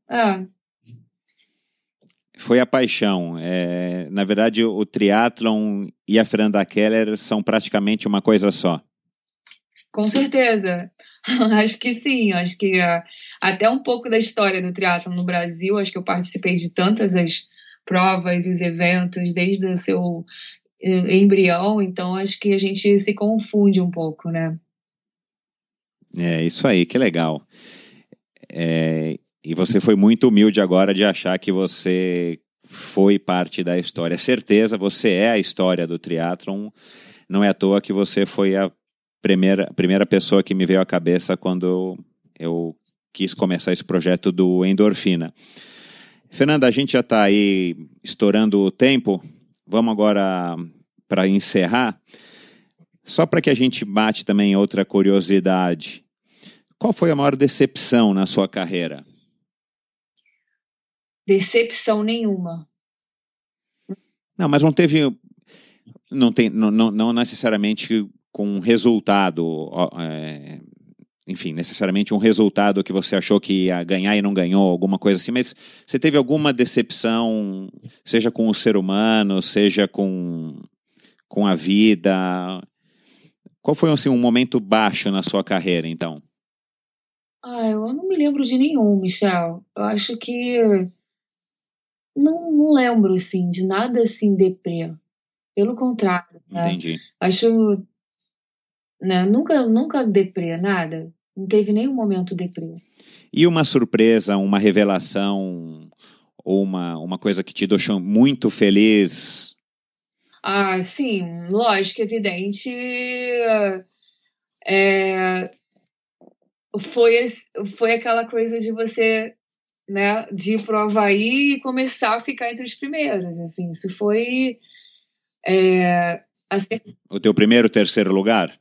É. Foi a paixão. É, na verdade, o, triatlon e a Fernanda Keller são praticamente uma coisa só. Com certeza. acho que sim. Acho que uh, até um pouco da história do triatlon no Brasil, acho que eu participei de tantas as provas, os eventos, desde o seu embrião, então acho que a gente se confunde um pouco, né? É, isso aí, que legal. É, e você foi muito humilde agora de achar que você foi parte da história. Certeza, você é a história do triatlon. Não é à toa que você foi a primeira, primeira pessoa que me veio à cabeça quando eu, quis começar esse projeto do Endorfina. Fernanda, a gente já está aí estourando o tempo. Vamos agora para encerrar. Só para que a gente bate também outra curiosidade. Qual foi a maior decepção na sua carreira? Decepção nenhuma. Não, mas não teve. Não, tem, não, não, não necessariamente com um resultado. É, enfim, necessariamente um resultado que você achou que ia ganhar e não ganhou, alguma coisa assim, mas você teve alguma decepção, seja com o ser humano, seja com, com a vida? Qual foi assim, um momento baixo na sua carreira, então? Ah, eu não me lembro de nenhum, Michel. Eu acho que não, não lembro assim de nada assim deprê. Pelo contrário. Né? Entendi. Acho né, nunca nunca deprê nada. Não teve nenhum momento deprê. E uma surpresa, uma revelação ou uma, uma coisa que te deixou muito feliz? Ah, sim, lógico, evidente. É, foi, foi aquela coisa de você né, de ir pro Havaí e começar a ficar entre os primeiros, assim, isso foi é, assim, o teu primeiro terceiro lugar?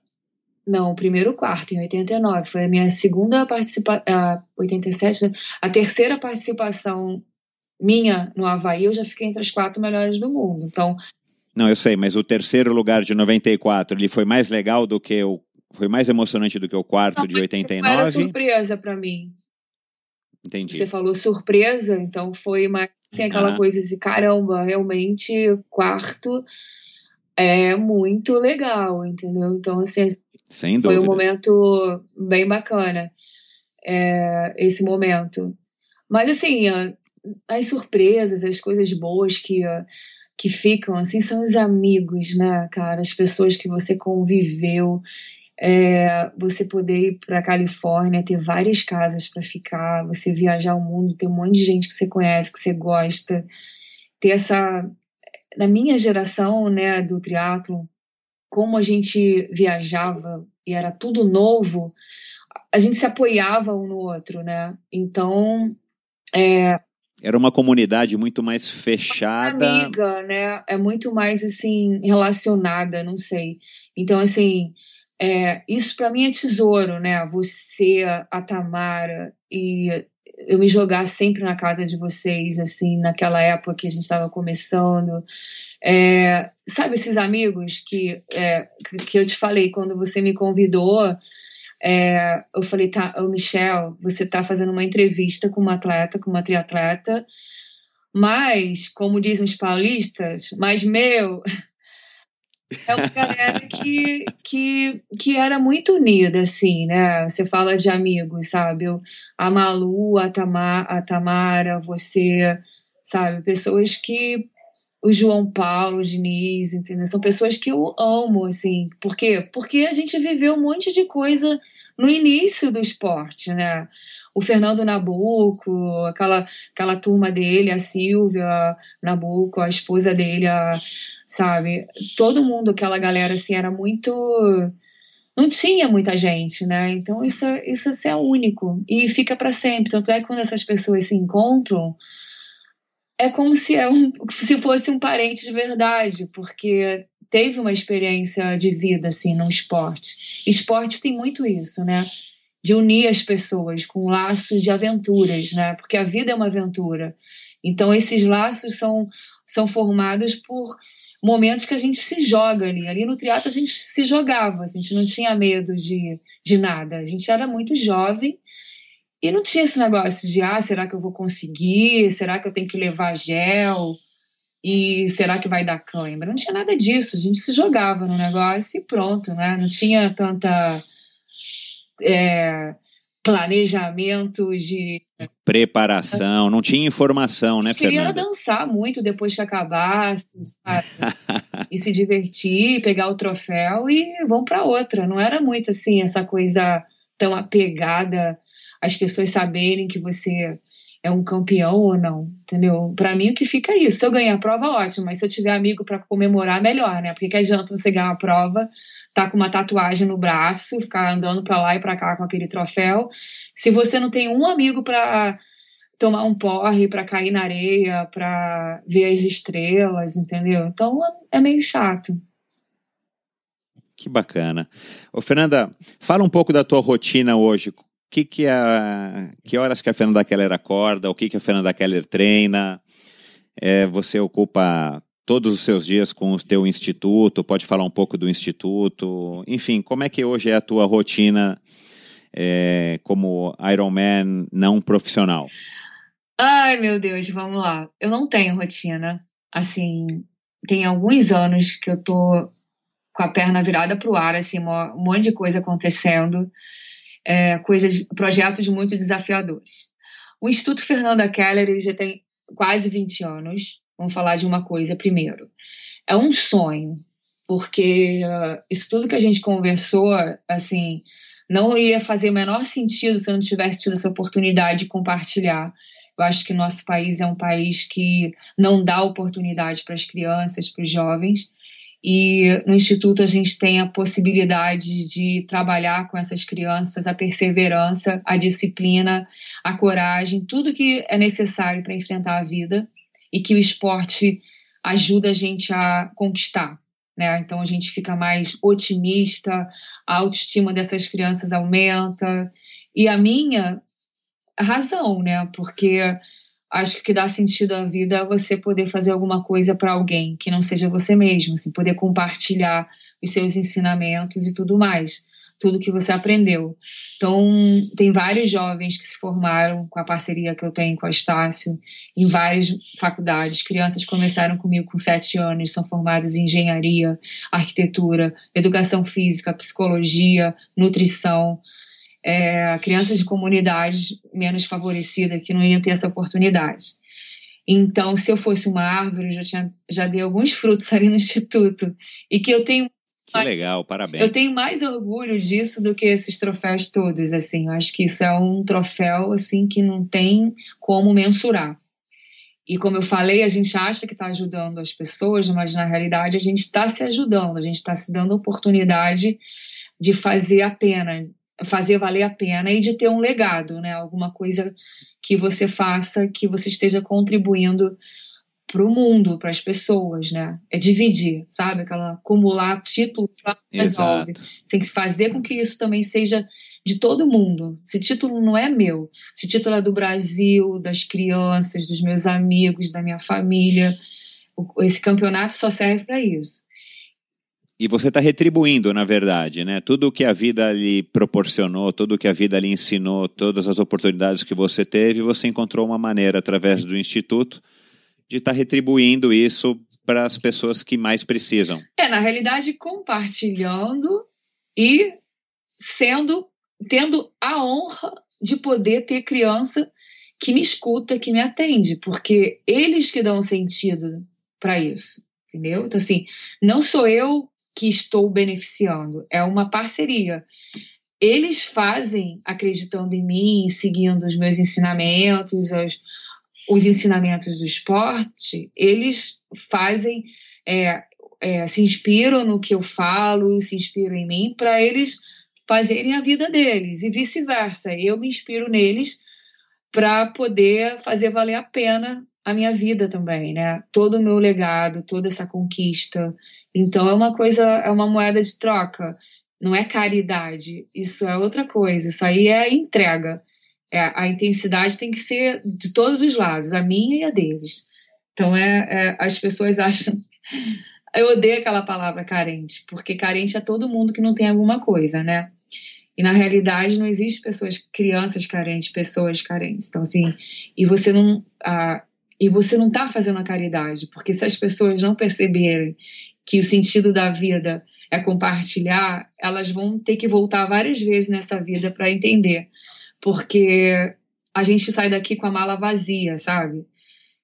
Não, o primeiro quarto, em 89. Foi a minha segunda participação. 87, a terceira participação minha no Havaí, eu já fiquei entre as quatro melhores do mundo. Então. Não, eu sei, mas o terceiro lugar de 94, ele foi mais legal do que o. Foi mais emocionante do que o quarto não, de 89? Era surpresa para mim. Entendi. Você falou surpresa, então foi mais assim, aquela ah. coisa de caramba, realmente, quarto é muito legal, entendeu? Então, assim, sem dúvida. Foi um momento bem bacana, é, esse momento. Mas assim, as surpresas, as coisas boas que, que ficam, assim, são os amigos, né, cara? As pessoas que você conviveu. É, você poder ir para a Califórnia, ter várias casas para ficar, você viajar o mundo, ter um monte de gente que você conhece, que você gosta, ter essa. Na minha geração, né, do triatlo, como a gente viajava e era tudo novo, a gente se apoiava um no outro, né? Então, é, era uma comunidade muito mais fechada. Amiga, né? É muito mais assim relacionada, não sei. Então assim, é, isso para mim é tesouro, né? Você, a Tamara e eu me jogar sempre na casa de vocês, assim, naquela época que a gente estava começando. É, sabe esses amigos que, é, que eu te falei quando você me convidou? É, eu falei, tá, oh, Michel, você está fazendo uma entrevista com uma atleta, com uma triatleta, mas, como dizem os paulistas, mas meu, é uma galera que, que, que era muito unida, assim, né? Você fala de amigos, sabe? Eu, a Malu, a, Tamar, a Tamara, você, sabe? Pessoas que. O João Paulo, o Diniz, entendeu? São pessoas que eu amo, assim. Por quê? Porque a gente viveu um monte de coisa no início do esporte, né? O Fernando Nabuco, aquela, aquela turma dele, a Silvia Nabuco, a esposa dele, a, sabe? Todo mundo, aquela galera, assim, era muito. Não tinha muita gente, né? Então isso, isso é único e fica para sempre. Tanto é que quando essas pessoas se encontram, é como se, é um, se fosse um parente de verdade, porque teve uma experiência de vida assim no esporte. Esporte tem muito isso, né? De unir as pessoas com laços de aventuras, né? Porque a vida é uma aventura. Então esses laços são são formados por momentos que a gente se joga ali. Ali no teatro a gente se jogava, a gente não tinha medo de, de nada. A gente era muito jovem e não tinha esse negócio de ah, será que eu vou conseguir? Será que eu tenho que levar gel? E será que vai dar câimbra? Não tinha nada disso. A gente se jogava no negócio e pronto, né? Não tinha tanta é, planejamento de preparação, não tinha informação, né, queria Fernanda? dançar muito depois que acabasse, sabe? e se divertir, pegar o troféu e vão para outra. Não era muito assim essa coisa tão apegada às pessoas saberem que você é um campeão ou não, entendeu? Para mim o que fica é isso. Se eu ganhar a prova, ótimo, mas se eu tiver amigo para comemorar, melhor, né? Porque que adianta você ganhar a prova tá com uma tatuagem no braço, ficar andando para lá e para cá com aquele troféu. Se você não tem um amigo para tomar um porre, para cair na areia, para ver as estrelas, entendeu? Então é meio chato. Que bacana. Ô, Fernanda, fala um pouco da tua rotina hoje. Que, que, a, que horas que a Fernanda Keller acorda? O que, que a Fernanda Keller treina? É, você ocupa todos os seus dias com o teu instituto, pode falar um pouco do instituto, enfim, como é que hoje é a tua rotina é, como Ironman não profissional? Ai, meu Deus, vamos lá. Eu não tenho rotina. Assim, tem alguns anos que eu tô com a perna virada para o ar, assim, um monte de coisa acontecendo, é, coisas, projetos muito desafiadores. O Instituto Fernanda Keller já tem quase 20 anos. Vamos falar de uma coisa primeiro. É um sonho, porque uh, isso tudo que a gente conversou, assim, não ia fazer o menor sentido se eu não tivesse tido essa oportunidade de compartilhar. Eu acho que nosso país é um país que não dá oportunidade para as crianças, para os jovens. E no Instituto a gente tem a possibilidade de trabalhar com essas crianças a perseverança, a disciplina, a coragem, tudo que é necessário para enfrentar a vida e que o esporte ajuda a gente a conquistar. Né? Então a gente fica mais otimista, a autoestima dessas crianças aumenta. E a minha razão, né? Porque acho que dá sentido à vida é você poder fazer alguma coisa para alguém que não seja você mesmo, assim, poder compartilhar os seus ensinamentos e tudo mais tudo que você aprendeu. Então, tem vários jovens que se formaram com a parceria que eu tenho com a Estácio em várias faculdades. Crianças começaram comigo com sete anos, são formadas em engenharia, arquitetura, educação física, psicologia, nutrição. é, crianças de comunidades menos favorecidas que não iam ter essa oportunidade. Então, se eu fosse uma árvore, eu já, tinha, já dei alguns frutos ali no Instituto. E que eu tenho. Que legal, parabéns. Eu tenho mais orgulho disso do que esses troféus todos, assim. Eu acho que isso é um troféu, assim, que não tem como mensurar. E como eu falei, a gente acha que está ajudando as pessoas, mas na realidade a gente está se ajudando, a gente está se dando oportunidade de fazer a pena, fazer valer a pena e de ter um legado, né? Alguma coisa que você faça, que você esteja contribuindo para o mundo, para as pessoas, né? É dividir, sabe? Aquela acumular títulos resolve. Tem que fazer com que isso também seja de todo mundo. Esse título não é meu. Esse título é do Brasil, das crianças, dos meus amigos, da minha família. Esse campeonato só serve para isso. E você está retribuindo, na verdade, né? Tudo o que a vida lhe proporcionou, tudo o que a vida lhe ensinou, todas as oportunidades que você teve, você encontrou uma maneira, através do Instituto, de estar tá retribuindo isso para as pessoas que mais precisam. É, na realidade, compartilhando e sendo, tendo a honra de poder ter criança que me escuta, que me atende, porque eles que dão sentido para isso, entendeu? Então, assim, não sou eu que estou beneficiando, é uma parceria. Eles fazem acreditando em mim, seguindo os meus ensinamentos, os, os ensinamentos do esporte, eles fazem, é, é, se inspiram no que eu falo, se inspiram em mim para eles fazerem a vida deles e vice-versa. Eu me inspiro neles para poder fazer valer a pena a minha vida também, né? Todo o meu legado, toda essa conquista. Então é uma coisa, é uma moeda de troca. Não é caridade, isso é outra coisa. Isso aí é entrega. É, a intensidade tem que ser de todos os lados, a minha e a deles. Então é, é as pessoas acham eu odeio aquela palavra carente, porque carente é todo mundo que não tem alguma coisa, né? E na realidade não existe pessoas, crianças carentes, pessoas carentes. Então assim, e você não, ah, e você não está fazendo a caridade, porque se as pessoas não perceberem que o sentido da vida é compartilhar, elas vão ter que voltar várias vezes nessa vida para entender, porque a gente sai daqui com a mala vazia, sabe?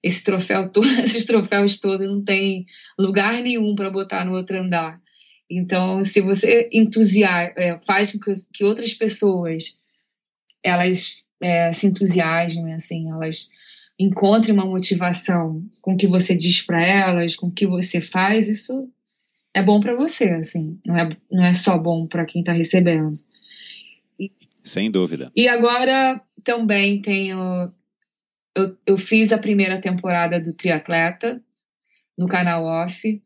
Esse troféu, esses troféus todos não tem lugar nenhum para botar no outro andar. Então, se você entusiasma, é, faz com que, outras pessoas elas é, se entusiasmem, assim, elas encontre uma motivação com o que você diz para elas, com o que você faz, isso é bom para você, assim, não é, não é só bom para quem está recebendo. Sem dúvida. E agora também tenho. Eu, eu fiz a primeira temporada do Triatleta no canal Off.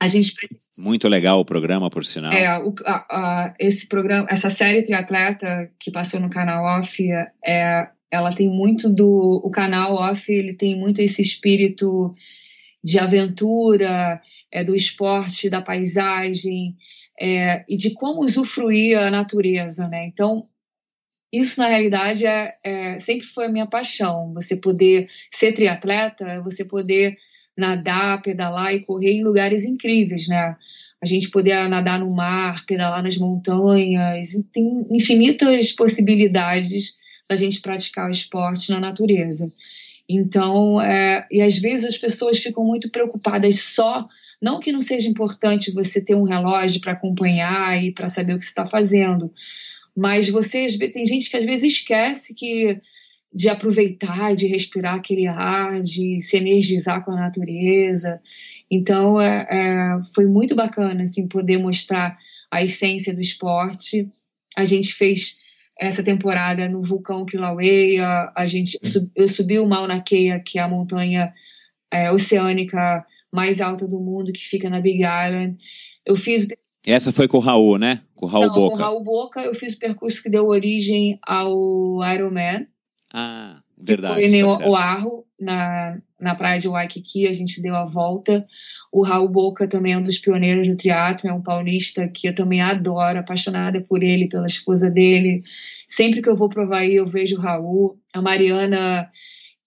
A gente muito legal o programa, por sinal. É, o, a, a, esse programa, essa série Triatleta que passou no canal Off é ela tem muito do o canal off ele tem muito esse espírito de aventura é, do esporte da paisagem é, e de como usufruir a natureza né? Então isso na realidade é, é, sempre foi a minha paixão. Você poder ser triatleta você poder nadar pedalar e correr em lugares incríveis né? A gente poder nadar no mar pedalar nas montanhas tem infinitas possibilidades da gente praticar o esporte na natureza. Então, é, e às vezes as pessoas ficam muito preocupadas só, não que não seja importante você ter um relógio para acompanhar e para saber o que você está fazendo, mas você tem gente que às vezes esquece que de aproveitar, de respirar aquele ar, de se energizar com a natureza. Então, é, é, foi muito bacana assim poder mostrar a essência do esporte. A gente fez essa temporada no vulcão Kilauea, a gente eu subi o Mauna Kea, que é a montanha é, oceânica mais alta do mundo, que fica na Big Island. Eu fiz essa foi com o Raul, né? Com o Raul Não, Boca. Com o Raul Boca, eu fiz o percurso que deu origem ao Ironman. Ah, verdade. Foi em tá Oahu, na, na praia de Waikiki, a gente deu a volta. O Raul Boca também é um dos pioneiros do teatro, é um paulista que eu também adoro, apaixonada por ele, pela esposa dele. Sempre que eu vou provar aí, eu vejo o Raul. A Mariana,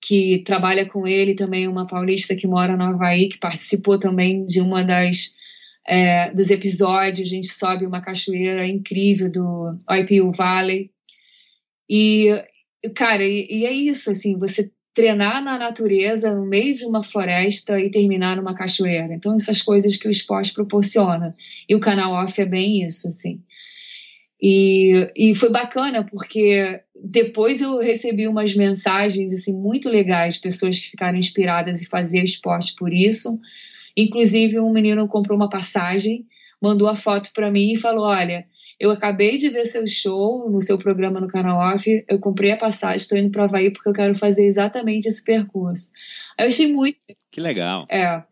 que trabalha com ele, também uma paulista que mora no Havaí, que participou também de uma das é, dos episódios. A gente sobe uma cachoeira incrível do Oipiu Valley. E, cara, e, e é isso, assim, você treinar na natureza, no meio de uma floresta e terminar numa cachoeira. Então, essas coisas que o esporte proporciona. E o canal off é bem isso, assim. E, e foi bacana porque depois eu recebi umas mensagens assim muito legais, pessoas que ficaram inspiradas em fazer esporte por isso. Inclusive um menino comprou uma passagem, mandou a foto para mim e falou: "Olha, eu acabei de ver seu show no seu programa no canal Off, eu comprei a passagem, estou indo para Havaí porque eu quero fazer exatamente esse percurso". Eu achei muito Que legal. É.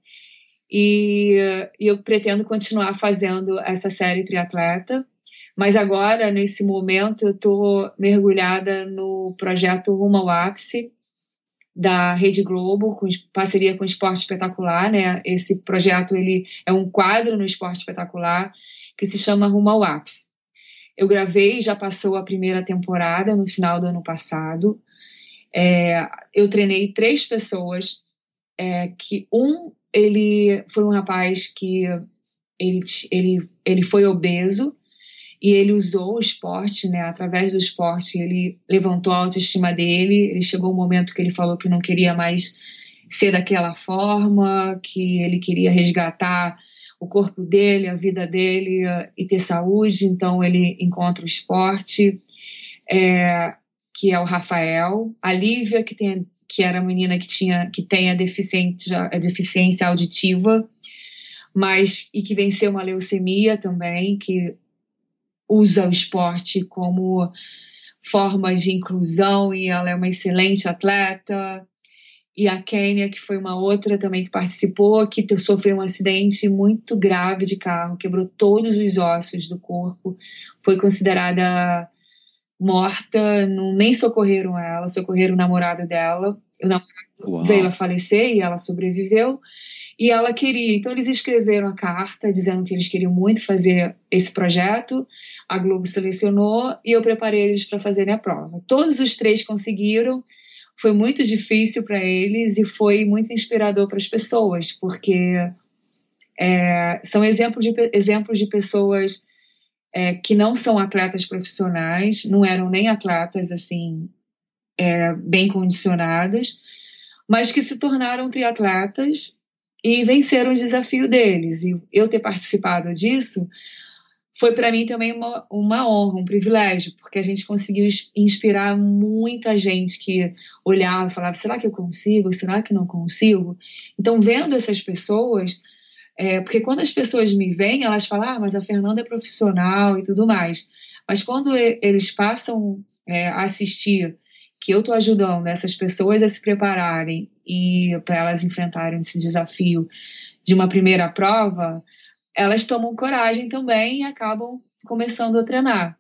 E, e eu pretendo continuar fazendo essa série triatleta mas agora, nesse momento, eu estou mergulhada no projeto Rumo ao Ápice, da Rede Globo, com parceria com o Esporte Espetacular, né? Esse projeto ele é um quadro no Esporte Espetacular que se chama Rumo ao Ápice. Eu gravei, já passou a primeira temporada no final do ano passado. É, eu treinei três pessoas, é, que um ele foi um rapaz que ele, ele, ele foi obeso e ele usou o esporte, né? Através do esporte, ele levantou a autoestima dele. Ele chegou um momento que ele falou que não queria mais ser daquela forma, que ele queria resgatar o corpo dele, a vida dele e ter saúde. Então ele encontra o esporte, é, que é o Rafael, a Lívia que tem que era a menina que tinha que tem a deficiência, a deficiência auditiva, mas e que venceu uma leucemia também, que usa o esporte como forma de inclusão e ela é uma excelente atleta. E a Kênia, que foi uma outra também que participou, que sofreu um acidente muito grave de carro, quebrou todos os ossos do corpo, foi considerada morta, não, nem socorreram ela, socorreram o namorado dela. O namorado Uau. veio a falecer e ela sobreviveu. E ela queria, então eles escreveram a carta dizendo que eles queriam muito fazer esse projeto. A Globo selecionou e eu preparei eles para fazerem a prova. Todos os três conseguiram. Foi muito difícil para eles e foi muito inspirador para as pessoas, porque é, são exemplos de, exemplos de pessoas é, que não são atletas profissionais, não eram nem atletas assim é, bem condicionadas, mas que se tornaram triatletas e venceram o desafio deles. E eu ter participado disso foi para mim também uma, uma honra, um privilégio, porque a gente conseguiu inspirar muita gente que olhava e falava: será que eu consigo? Será que não consigo? Então, vendo essas pessoas, é, porque quando as pessoas me veem, elas falam: ah, mas a Fernanda é profissional e tudo mais. Mas quando eles passam é, a assistir que eu estou ajudando essas pessoas a se prepararem e para elas enfrentarem esse desafio de uma primeira prova, elas tomam coragem também e acabam começando a treinar.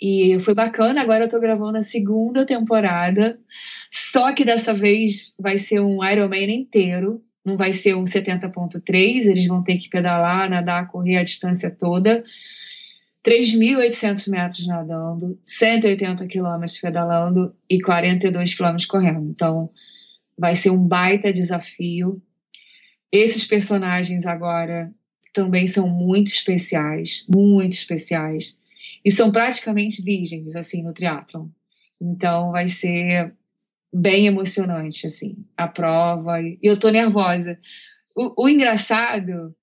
E foi bacana, agora eu estou gravando a segunda temporada, só que dessa vez vai ser um Ironman inteiro, não vai ser um 70.3, eles vão ter que pedalar, nadar, correr a distância toda, 3.800 metros nadando, 180 quilômetros pedalando e 42 quilômetros correndo. Então, vai ser um baita desafio. Esses personagens agora também são muito especiais, muito especiais. E são praticamente virgens, assim, no triatlon. Então, vai ser bem emocionante, assim, a prova. E eu tô nervosa. O, o engraçado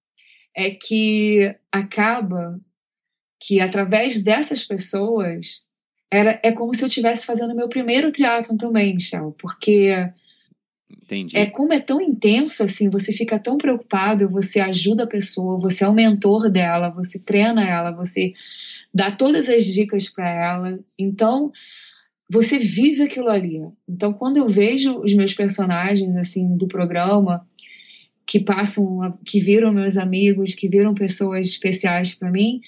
é que acaba que através dessas pessoas era é como se eu estivesse fazendo meu primeiro triatlon também, Michel, porque Entendi. é como é tão intenso assim, você fica tão preocupado, você ajuda a pessoa, você é o mentor dela, você treina ela, você dá todas as dicas para ela. Então, você vive aquilo ali. Então, quando eu vejo os meus personagens assim do programa que passam, que viram meus amigos, que viram pessoas especiais para mim,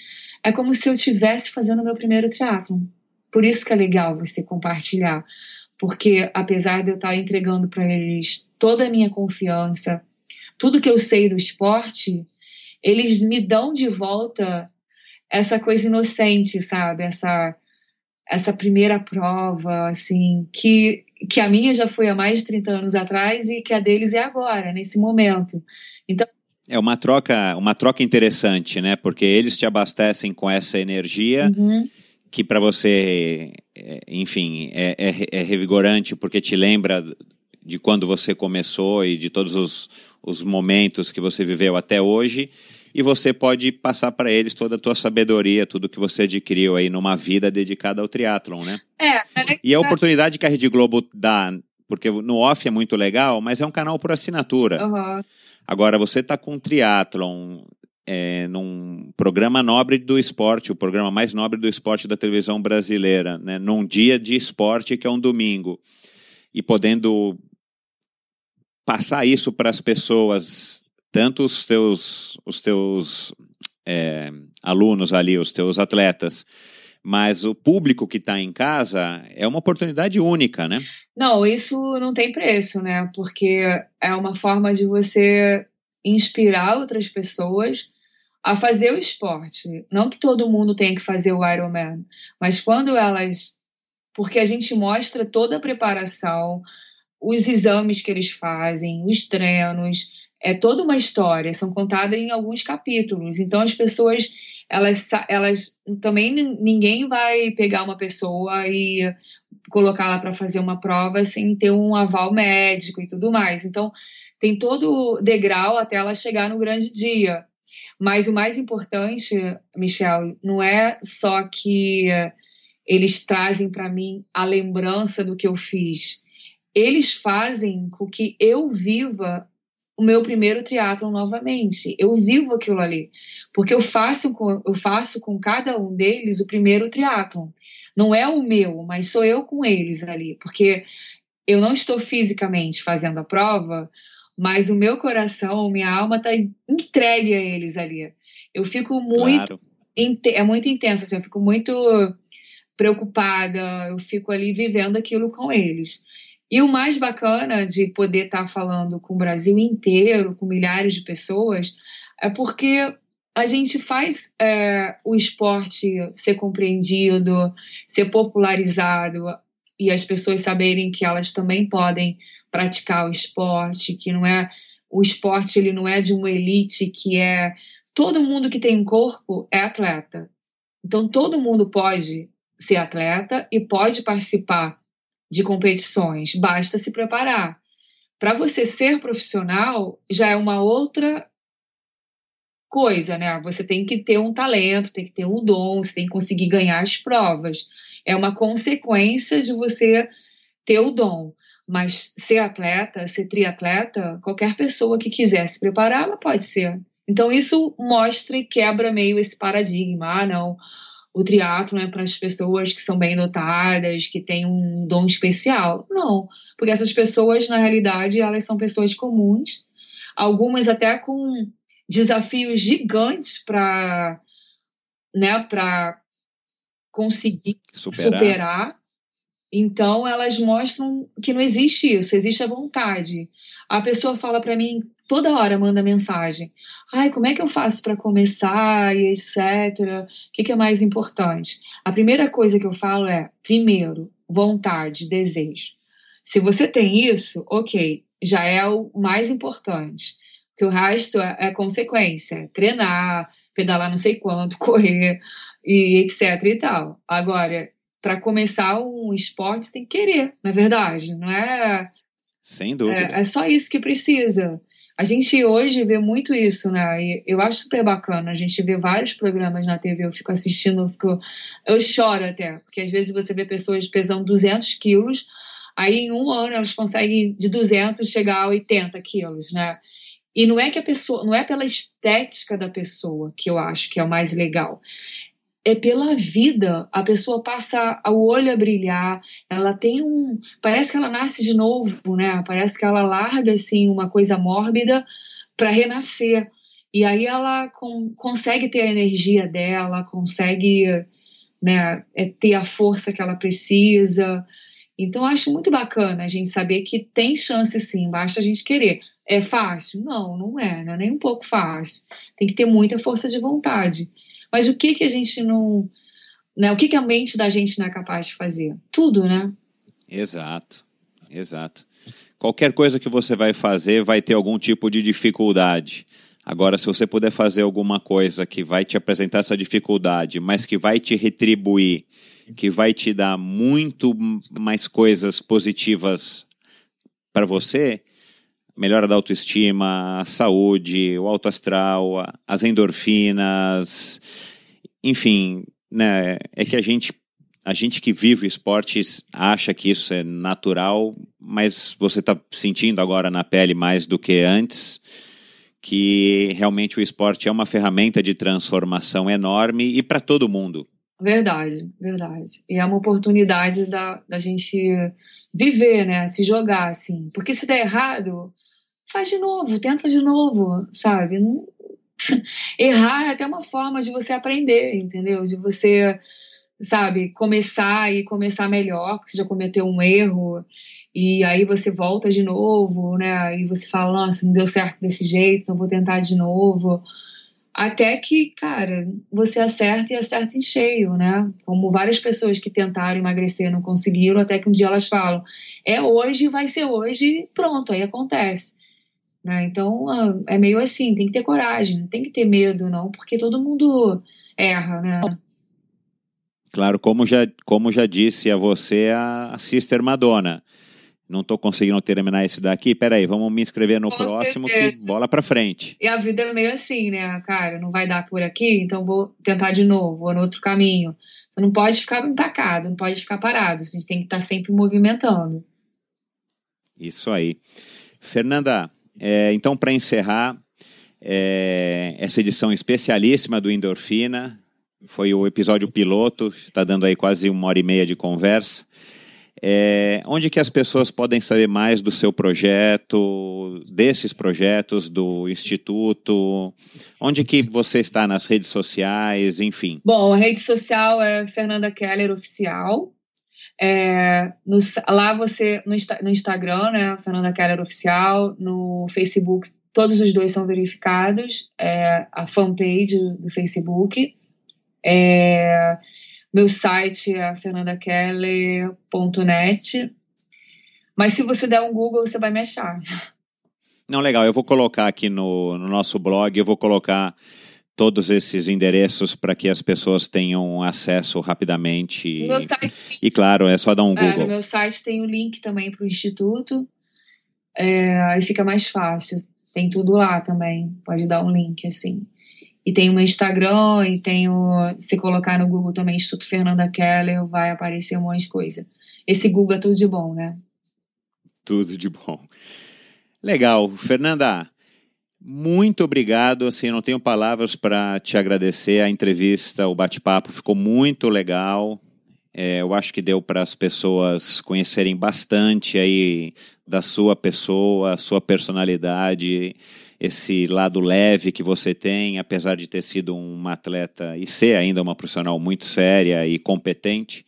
é como se eu estivesse fazendo meu primeiro triatlon. Por isso que é legal você compartilhar, porque apesar de eu estar entregando para eles toda a minha confiança, tudo que eu sei do esporte, eles me dão de volta essa coisa inocente, sabe? Essa essa primeira prova, assim, que, que a minha já foi há mais de 30 anos atrás e que a deles é agora, nesse momento. Então, é uma troca, uma troca interessante, né? Porque eles te abastecem com essa energia Uhum. que para você, é, enfim, é, é, é revigorante porque te lembra de quando você começou e de todos os, os momentos que você viveu até hoje. E você pode passar para eles toda a tua sabedoria, tudo que você adquiriu aí numa vida dedicada ao triatlon, né? É, E a oportunidade que a Rede Globo dá, porque no off é muito legal, mas é um canal por assinatura. Aham. Agora, você está com triatlon é, num programa nobre do esporte, o programa mais nobre do esporte da televisão brasileira, né? num dia de esporte que é um domingo, e podendo passar isso para as pessoas, tanto os teus, os teus é, alunos ali, os teus atletas, mas o público que está em casa é uma oportunidade única, né? Não, isso não tem preço, né? Porque é uma forma de você inspirar outras pessoas a fazer o esporte. Não que todo mundo tenha que fazer o Ironman, mas quando elas. Porque a gente mostra toda a preparação, os exames que eles fazem, os treinos, é toda uma história, são contadas em alguns capítulos. Então as pessoas, elas, elas também ninguém vai pegar uma pessoa e colocá-la para fazer uma prova sem ter um aval médico e tudo mais. Então tem todo o degrau até ela chegar no grande dia. Mas o mais importante, Michel, não é só que eles trazem para mim a lembrança do que eu fiz. Eles fazem com que eu viva o meu primeiro triatlon novamente. Eu vivo aquilo ali. Porque eu faço com, eu faço com cada um deles o primeiro triatlon. Não é o meu, mas sou eu com eles ali. Porque eu não estou fisicamente fazendo a prova, mas o meu coração, minha alma está entregue a eles ali. Eu fico muito. Claro. É muito intenso, assim, eu fico muito preocupada, eu fico ali vivendo aquilo com eles. E o mais bacana de poder estar tá falando com o Brasil inteiro, com milhares de pessoas, é porque a gente faz é, o esporte ser compreendido, ser popularizado e as pessoas saberem que elas também podem praticar o esporte, que não é o esporte ele não é de uma elite que é todo mundo que tem um corpo é atleta. Então todo mundo pode ser atleta e pode participar de competições, basta se preparar. Para você ser profissional já é uma outra coisa, né? Você tem que ter um talento, tem que ter um dom, você tem que conseguir ganhar as provas. É uma consequência de você ter o dom. Mas ser atleta, ser triatleta, qualquer pessoa que quiser se preparar, ela pode ser. Então isso mostra e quebra meio esse paradigma. Ah, não, o triatlo é para as pessoas que são bem dotadas, que têm um dom especial. Não, porque essas pessoas, na realidade, elas são pessoas comuns, algumas até com desafios gigantes para né, para conseguir superar. superar. Então, elas mostram que não existe isso, existe a vontade. A pessoa fala para mim, toda hora manda mensagem. Ai, como é que eu faço para começar e etc. O que, que é mais importante? A primeira coisa que eu falo é, primeiro, vontade, desejo. Se você tem isso, ok, já é o mais importante. Que o resto é, é consequência, é treinar, pedalar não sei quanto, correr e etc e tal. Agora, para começar um esporte, você tem que querer, na verdade, não é? Sem dúvida. É, é só isso que precisa. A gente hoje vê muito isso, né? E eu acho super bacana. A gente vê vários programas na TV, eu fico assistindo, eu, fico, eu choro até, porque às vezes você vê pessoas pesando 200 quilos, aí em um ano elas conseguem de 200 chegar a 80 quilos, né? E não é que a pessoa, não é pela estética da pessoa que eu acho que é o mais legal é pela vida. A pessoa passa o olho a brilhar, ela tem um. Parece que ela nasce de novo, né? Parece que ela larga assim uma coisa mórbida para renascer. E aí ela com, consegue ter a energia dela, consegue né, ter a força que ela precisa. Então, acho muito bacana a gente saber que tem chance sim, basta a gente querer. É fácil? Não, não é, não é nem um pouco fácil. Tem que ter muita força de vontade. Mas o que que a gente não, né? O que que a mente da gente não é capaz de fazer? Tudo, né? Exato, exato. Qualquer coisa que você vai fazer vai ter algum tipo de dificuldade. Agora, se você puder fazer alguma coisa que vai te apresentar essa dificuldade, mas que vai te retribuir, que vai te dar muito mais coisas positivas para você, melhora da autoestima, a saúde, o alto astral, as endorfinas, enfim, né, é que a gente a gente que vive esportes acha que isso é natural, mas você está sentindo agora na pele mais do que antes que realmente o esporte é uma ferramenta de transformação enorme e para todo mundo. Verdade, verdade. E é uma oportunidade da, da gente viver, né? Se jogar, assim. Porque se der errado, faz de novo, tenta de novo, sabe? Não... Errar é até uma forma de você aprender, entendeu? De você sabe, começar e começar melhor, porque você já cometeu um erro, e aí você volta de novo, né? Aí você fala, nossa, não deu certo desse jeito, não vou tentar de novo. Até que, cara, você acerta e acerta em cheio, né? Como várias pessoas que tentaram emagrecer não conseguiram, até que um dia elas falam, é hoje, vai ser hoje, pronto, aí acontece. Né? Então, ah, é meio assim, tem que ter coragem, não tem que ter medo, não, porque todo mundo erra, né? Claro, como já, como já disse a você a Sister Madonna. Não estou conseguindo terminar esse daqui. Peraí, vamos me inscrever no Com próximo certeza. que bola para frente. E a vida é meio assim, né, cara? Não vai dar por aqui, então vou tentar de novo, vou no outro caminho. Você não pode ficar empacado, não pode ficar parado. A gente tem que estar tá sempre movimentando. Isso aí. Fernanda, é, então para encerrar é, essa edição especialíssima do Endorfina, foi o episódio piloto, está dando aí quase uma hora e meia de conversa. É, onde que as pessoas podem saber mais do seu projeto, desses projetos do Instituto? Onde que você está nas redes sociais, enfim? Bom, a rede social é Fernanda Keller Oficial. É, no, lá você, no, no Instagram, né, Fernanda Keller Oficial, no Facebook, todos os dois são verificados, é, a fanpage do Facebook. É, meu site é fernandakeller.net. Mas se você der um Google, você vai me achar. Não, legal. Eu vou colocar aqui no, no nosso blog, eu vou colocar todos esses endereços para que as pessoas tenham acesso rapidamente. No site, e claro, é só dar um é, Google. No meu site tem o um link também para o Instituto. É, aí fica mais fácil. Tem tudo lá também. Pode dar um link assim. E tem o meu Instagram, e tem o. Se colocar no Google também, Instituto Fernanda Keller, vai aparecer um monte de coisa. Esse Google é tudo de bom, né? Tudo de bom. Legal. Fernanda, muito obrigado. Assim, não tenho palavras para te agradecer. A entrevista, o bate-papo ficou muito legal. É, eu acho que deu para as pessoas conhecerem bastante aí da sua pessoa, sua personalidade esse lado leve que você tem, apesar de ter sido uma atleta e ser ainda uma profissional muito séria e competente,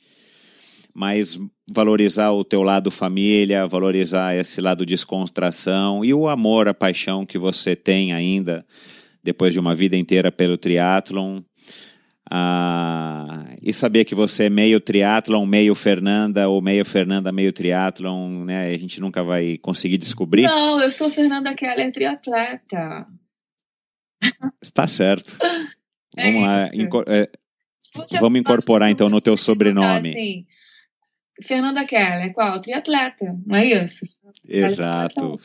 mas valorizar o teu lado família, valorizar esse lado descontração e o amor, a paixão que você tem ainda depois de uma vida inteira pelo triatlon, ah, e saber que você é meio triatlon, meio Fernanda, ou meio Fernanda, meio triatlon, né? A gente nunca vai conseguir descobrir. Não, eu sou Fernanda Keller, triatleta. Está certo. É vamos lá. Inco é, vamos incorporar então no teu sobrenome. Assim, Fernanda Keller, qual? Triatleta, não é isso? Exato.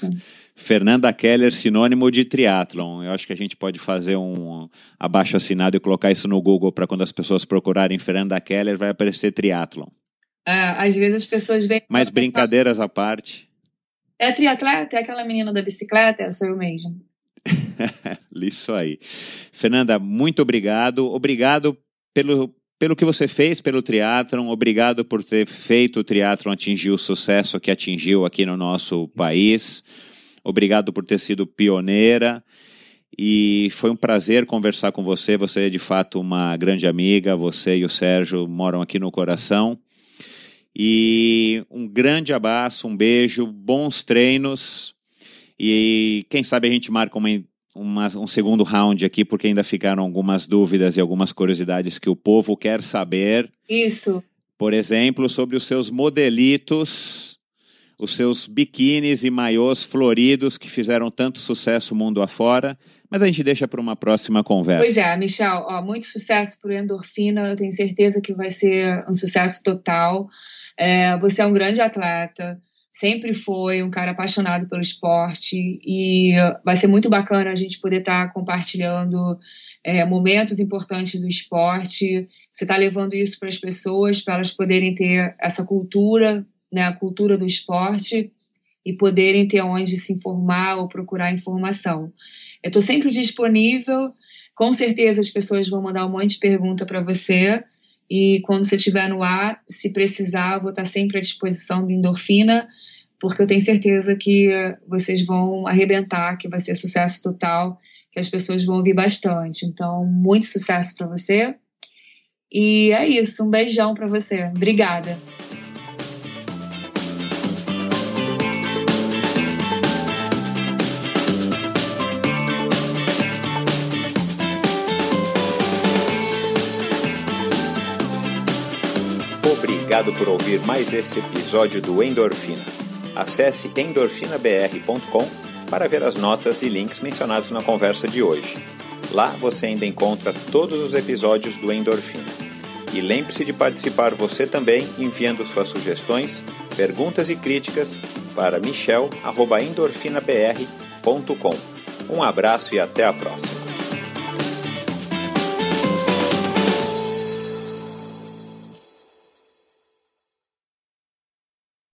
Fernanda Keller, sinônimo de triatlon. Eu acho que a gente pode fazer um abaixo assinado e colocar isso no Google para quando as pessoas procurarem Fernanda Keller, vai aparecer triatlon. É, às vezes as pessoas veem. Mas brincadeiras à parte. É triatleta? É aquela menina da bicicleta? É sou eu mesmo. isso aí. Fernanda, muito obrigado. Obrigado pelo, pelo que você fez pelo triatlon, obrigado por ter feito o triatlon atingir o sucesso que atingiu aqui no nosso país. Obrigado por ter sido pioneira. E foi um prazer conversar com você. Você é de fato uma grande amiga. Você e o Sérgio moram aqui no coração. E um grande abraço, um beijo, bons treinos. E quem sabe a gente marca uma, uma, um segundo round aqui, porque ainda ficaram algumas dúvidas e algumas curiosidades que o povo quer saber. Isso. Por exemplo, sobre os seus modelitos os seus biquínis e maiôs floridos que fizeram tanto sucesso mundo afora. Mas a gente deixa para uma próxima conversa. Pois é, Michel, ó, muito sucesso para o Endorfina. Eu tenho certeza que vai ser um sucesso total. É, você é um grande atleta, sempre foi um cara apaixonado pelo esporte e vai ser muito bacana a gente poder estar tá compartilhando é, momentos importantes do esporte. Você está levando isso para as pessoas, para elas poderem ter essa cultura, né, a cultura do esporte e poderem ter onde se informar ou procurar informação. Eu estou sempre disponível. Com certeza as pessoas vão mandar um monte de pergunta para você. E quando você estiver no ar, se precisar, vou estar sempre à disposição do Endorfina, porque eu tenho certeza que vocês vão arrebentar, que vai ser sucesso total, que as pessoas vão ouvir bastante. Então, muito sucesso para você. E é isso, um beijão para você. Obrigada. Obrigado por ouvir mais esse episódio do Endorfina. Acesse endorfinabr.com para ver as notas e links mencionados na conversa de hoje. Lá você ainda encontra todos os episódios do Endorfina. E lembre-se de participar você também enviando suas sugestões, perguntas e críticas para michel.endorfinabr.com. Um abraço e até a próxima.